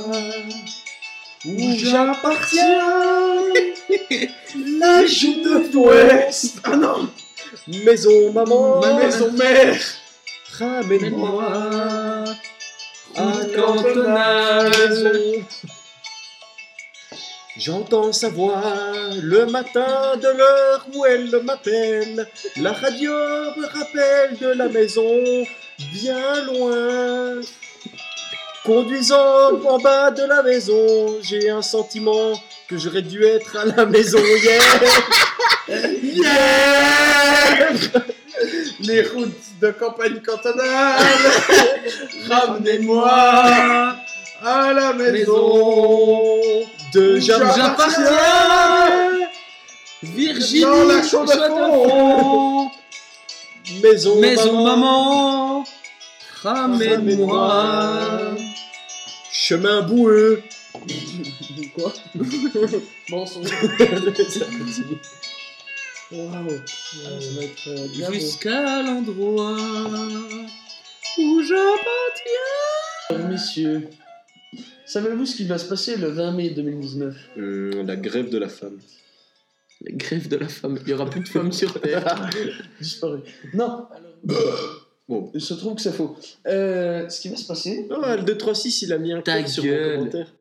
où j'appartiens. [LAUGHS] La joue de l'Ouest. Ah non, Maison maman. ma maison mère. Ramène-moi à cantonale. J'entends sa voix le matin de l'heure où elle m'appelle. La radio me rappelle de la maison bien loin. Conduisant en bas de la maison, j'ai un sentiment que j'aurais dû être à la maison hier. [LAUGHS] Hier Les routes de campagne cantonale, ramenez-moi à la maison. de j'appartiens. Virginie, Dans la. Maison, Maison maman. Ramène-moi. Chemin boueux. Quoi [LAUGHS] Mensonge. [LAUGHS] Waouh. Ouais, Ça va être euh. Jusqu'à l'endroit où j'appartiens. Messieurs, savez-vous ce qui va se passer le 20 mai 2019 Hum, la grève de la femme. La grève de la femme. Il n'y aura plus de femmes sur Terre. [LAUGHS] Disparu. Non. [COUGHS] Bon. Il se trouve que c'est faux. Euh, ce qui va se passer, Ah, le 236, il a mis un Ta code sur mon commentaire.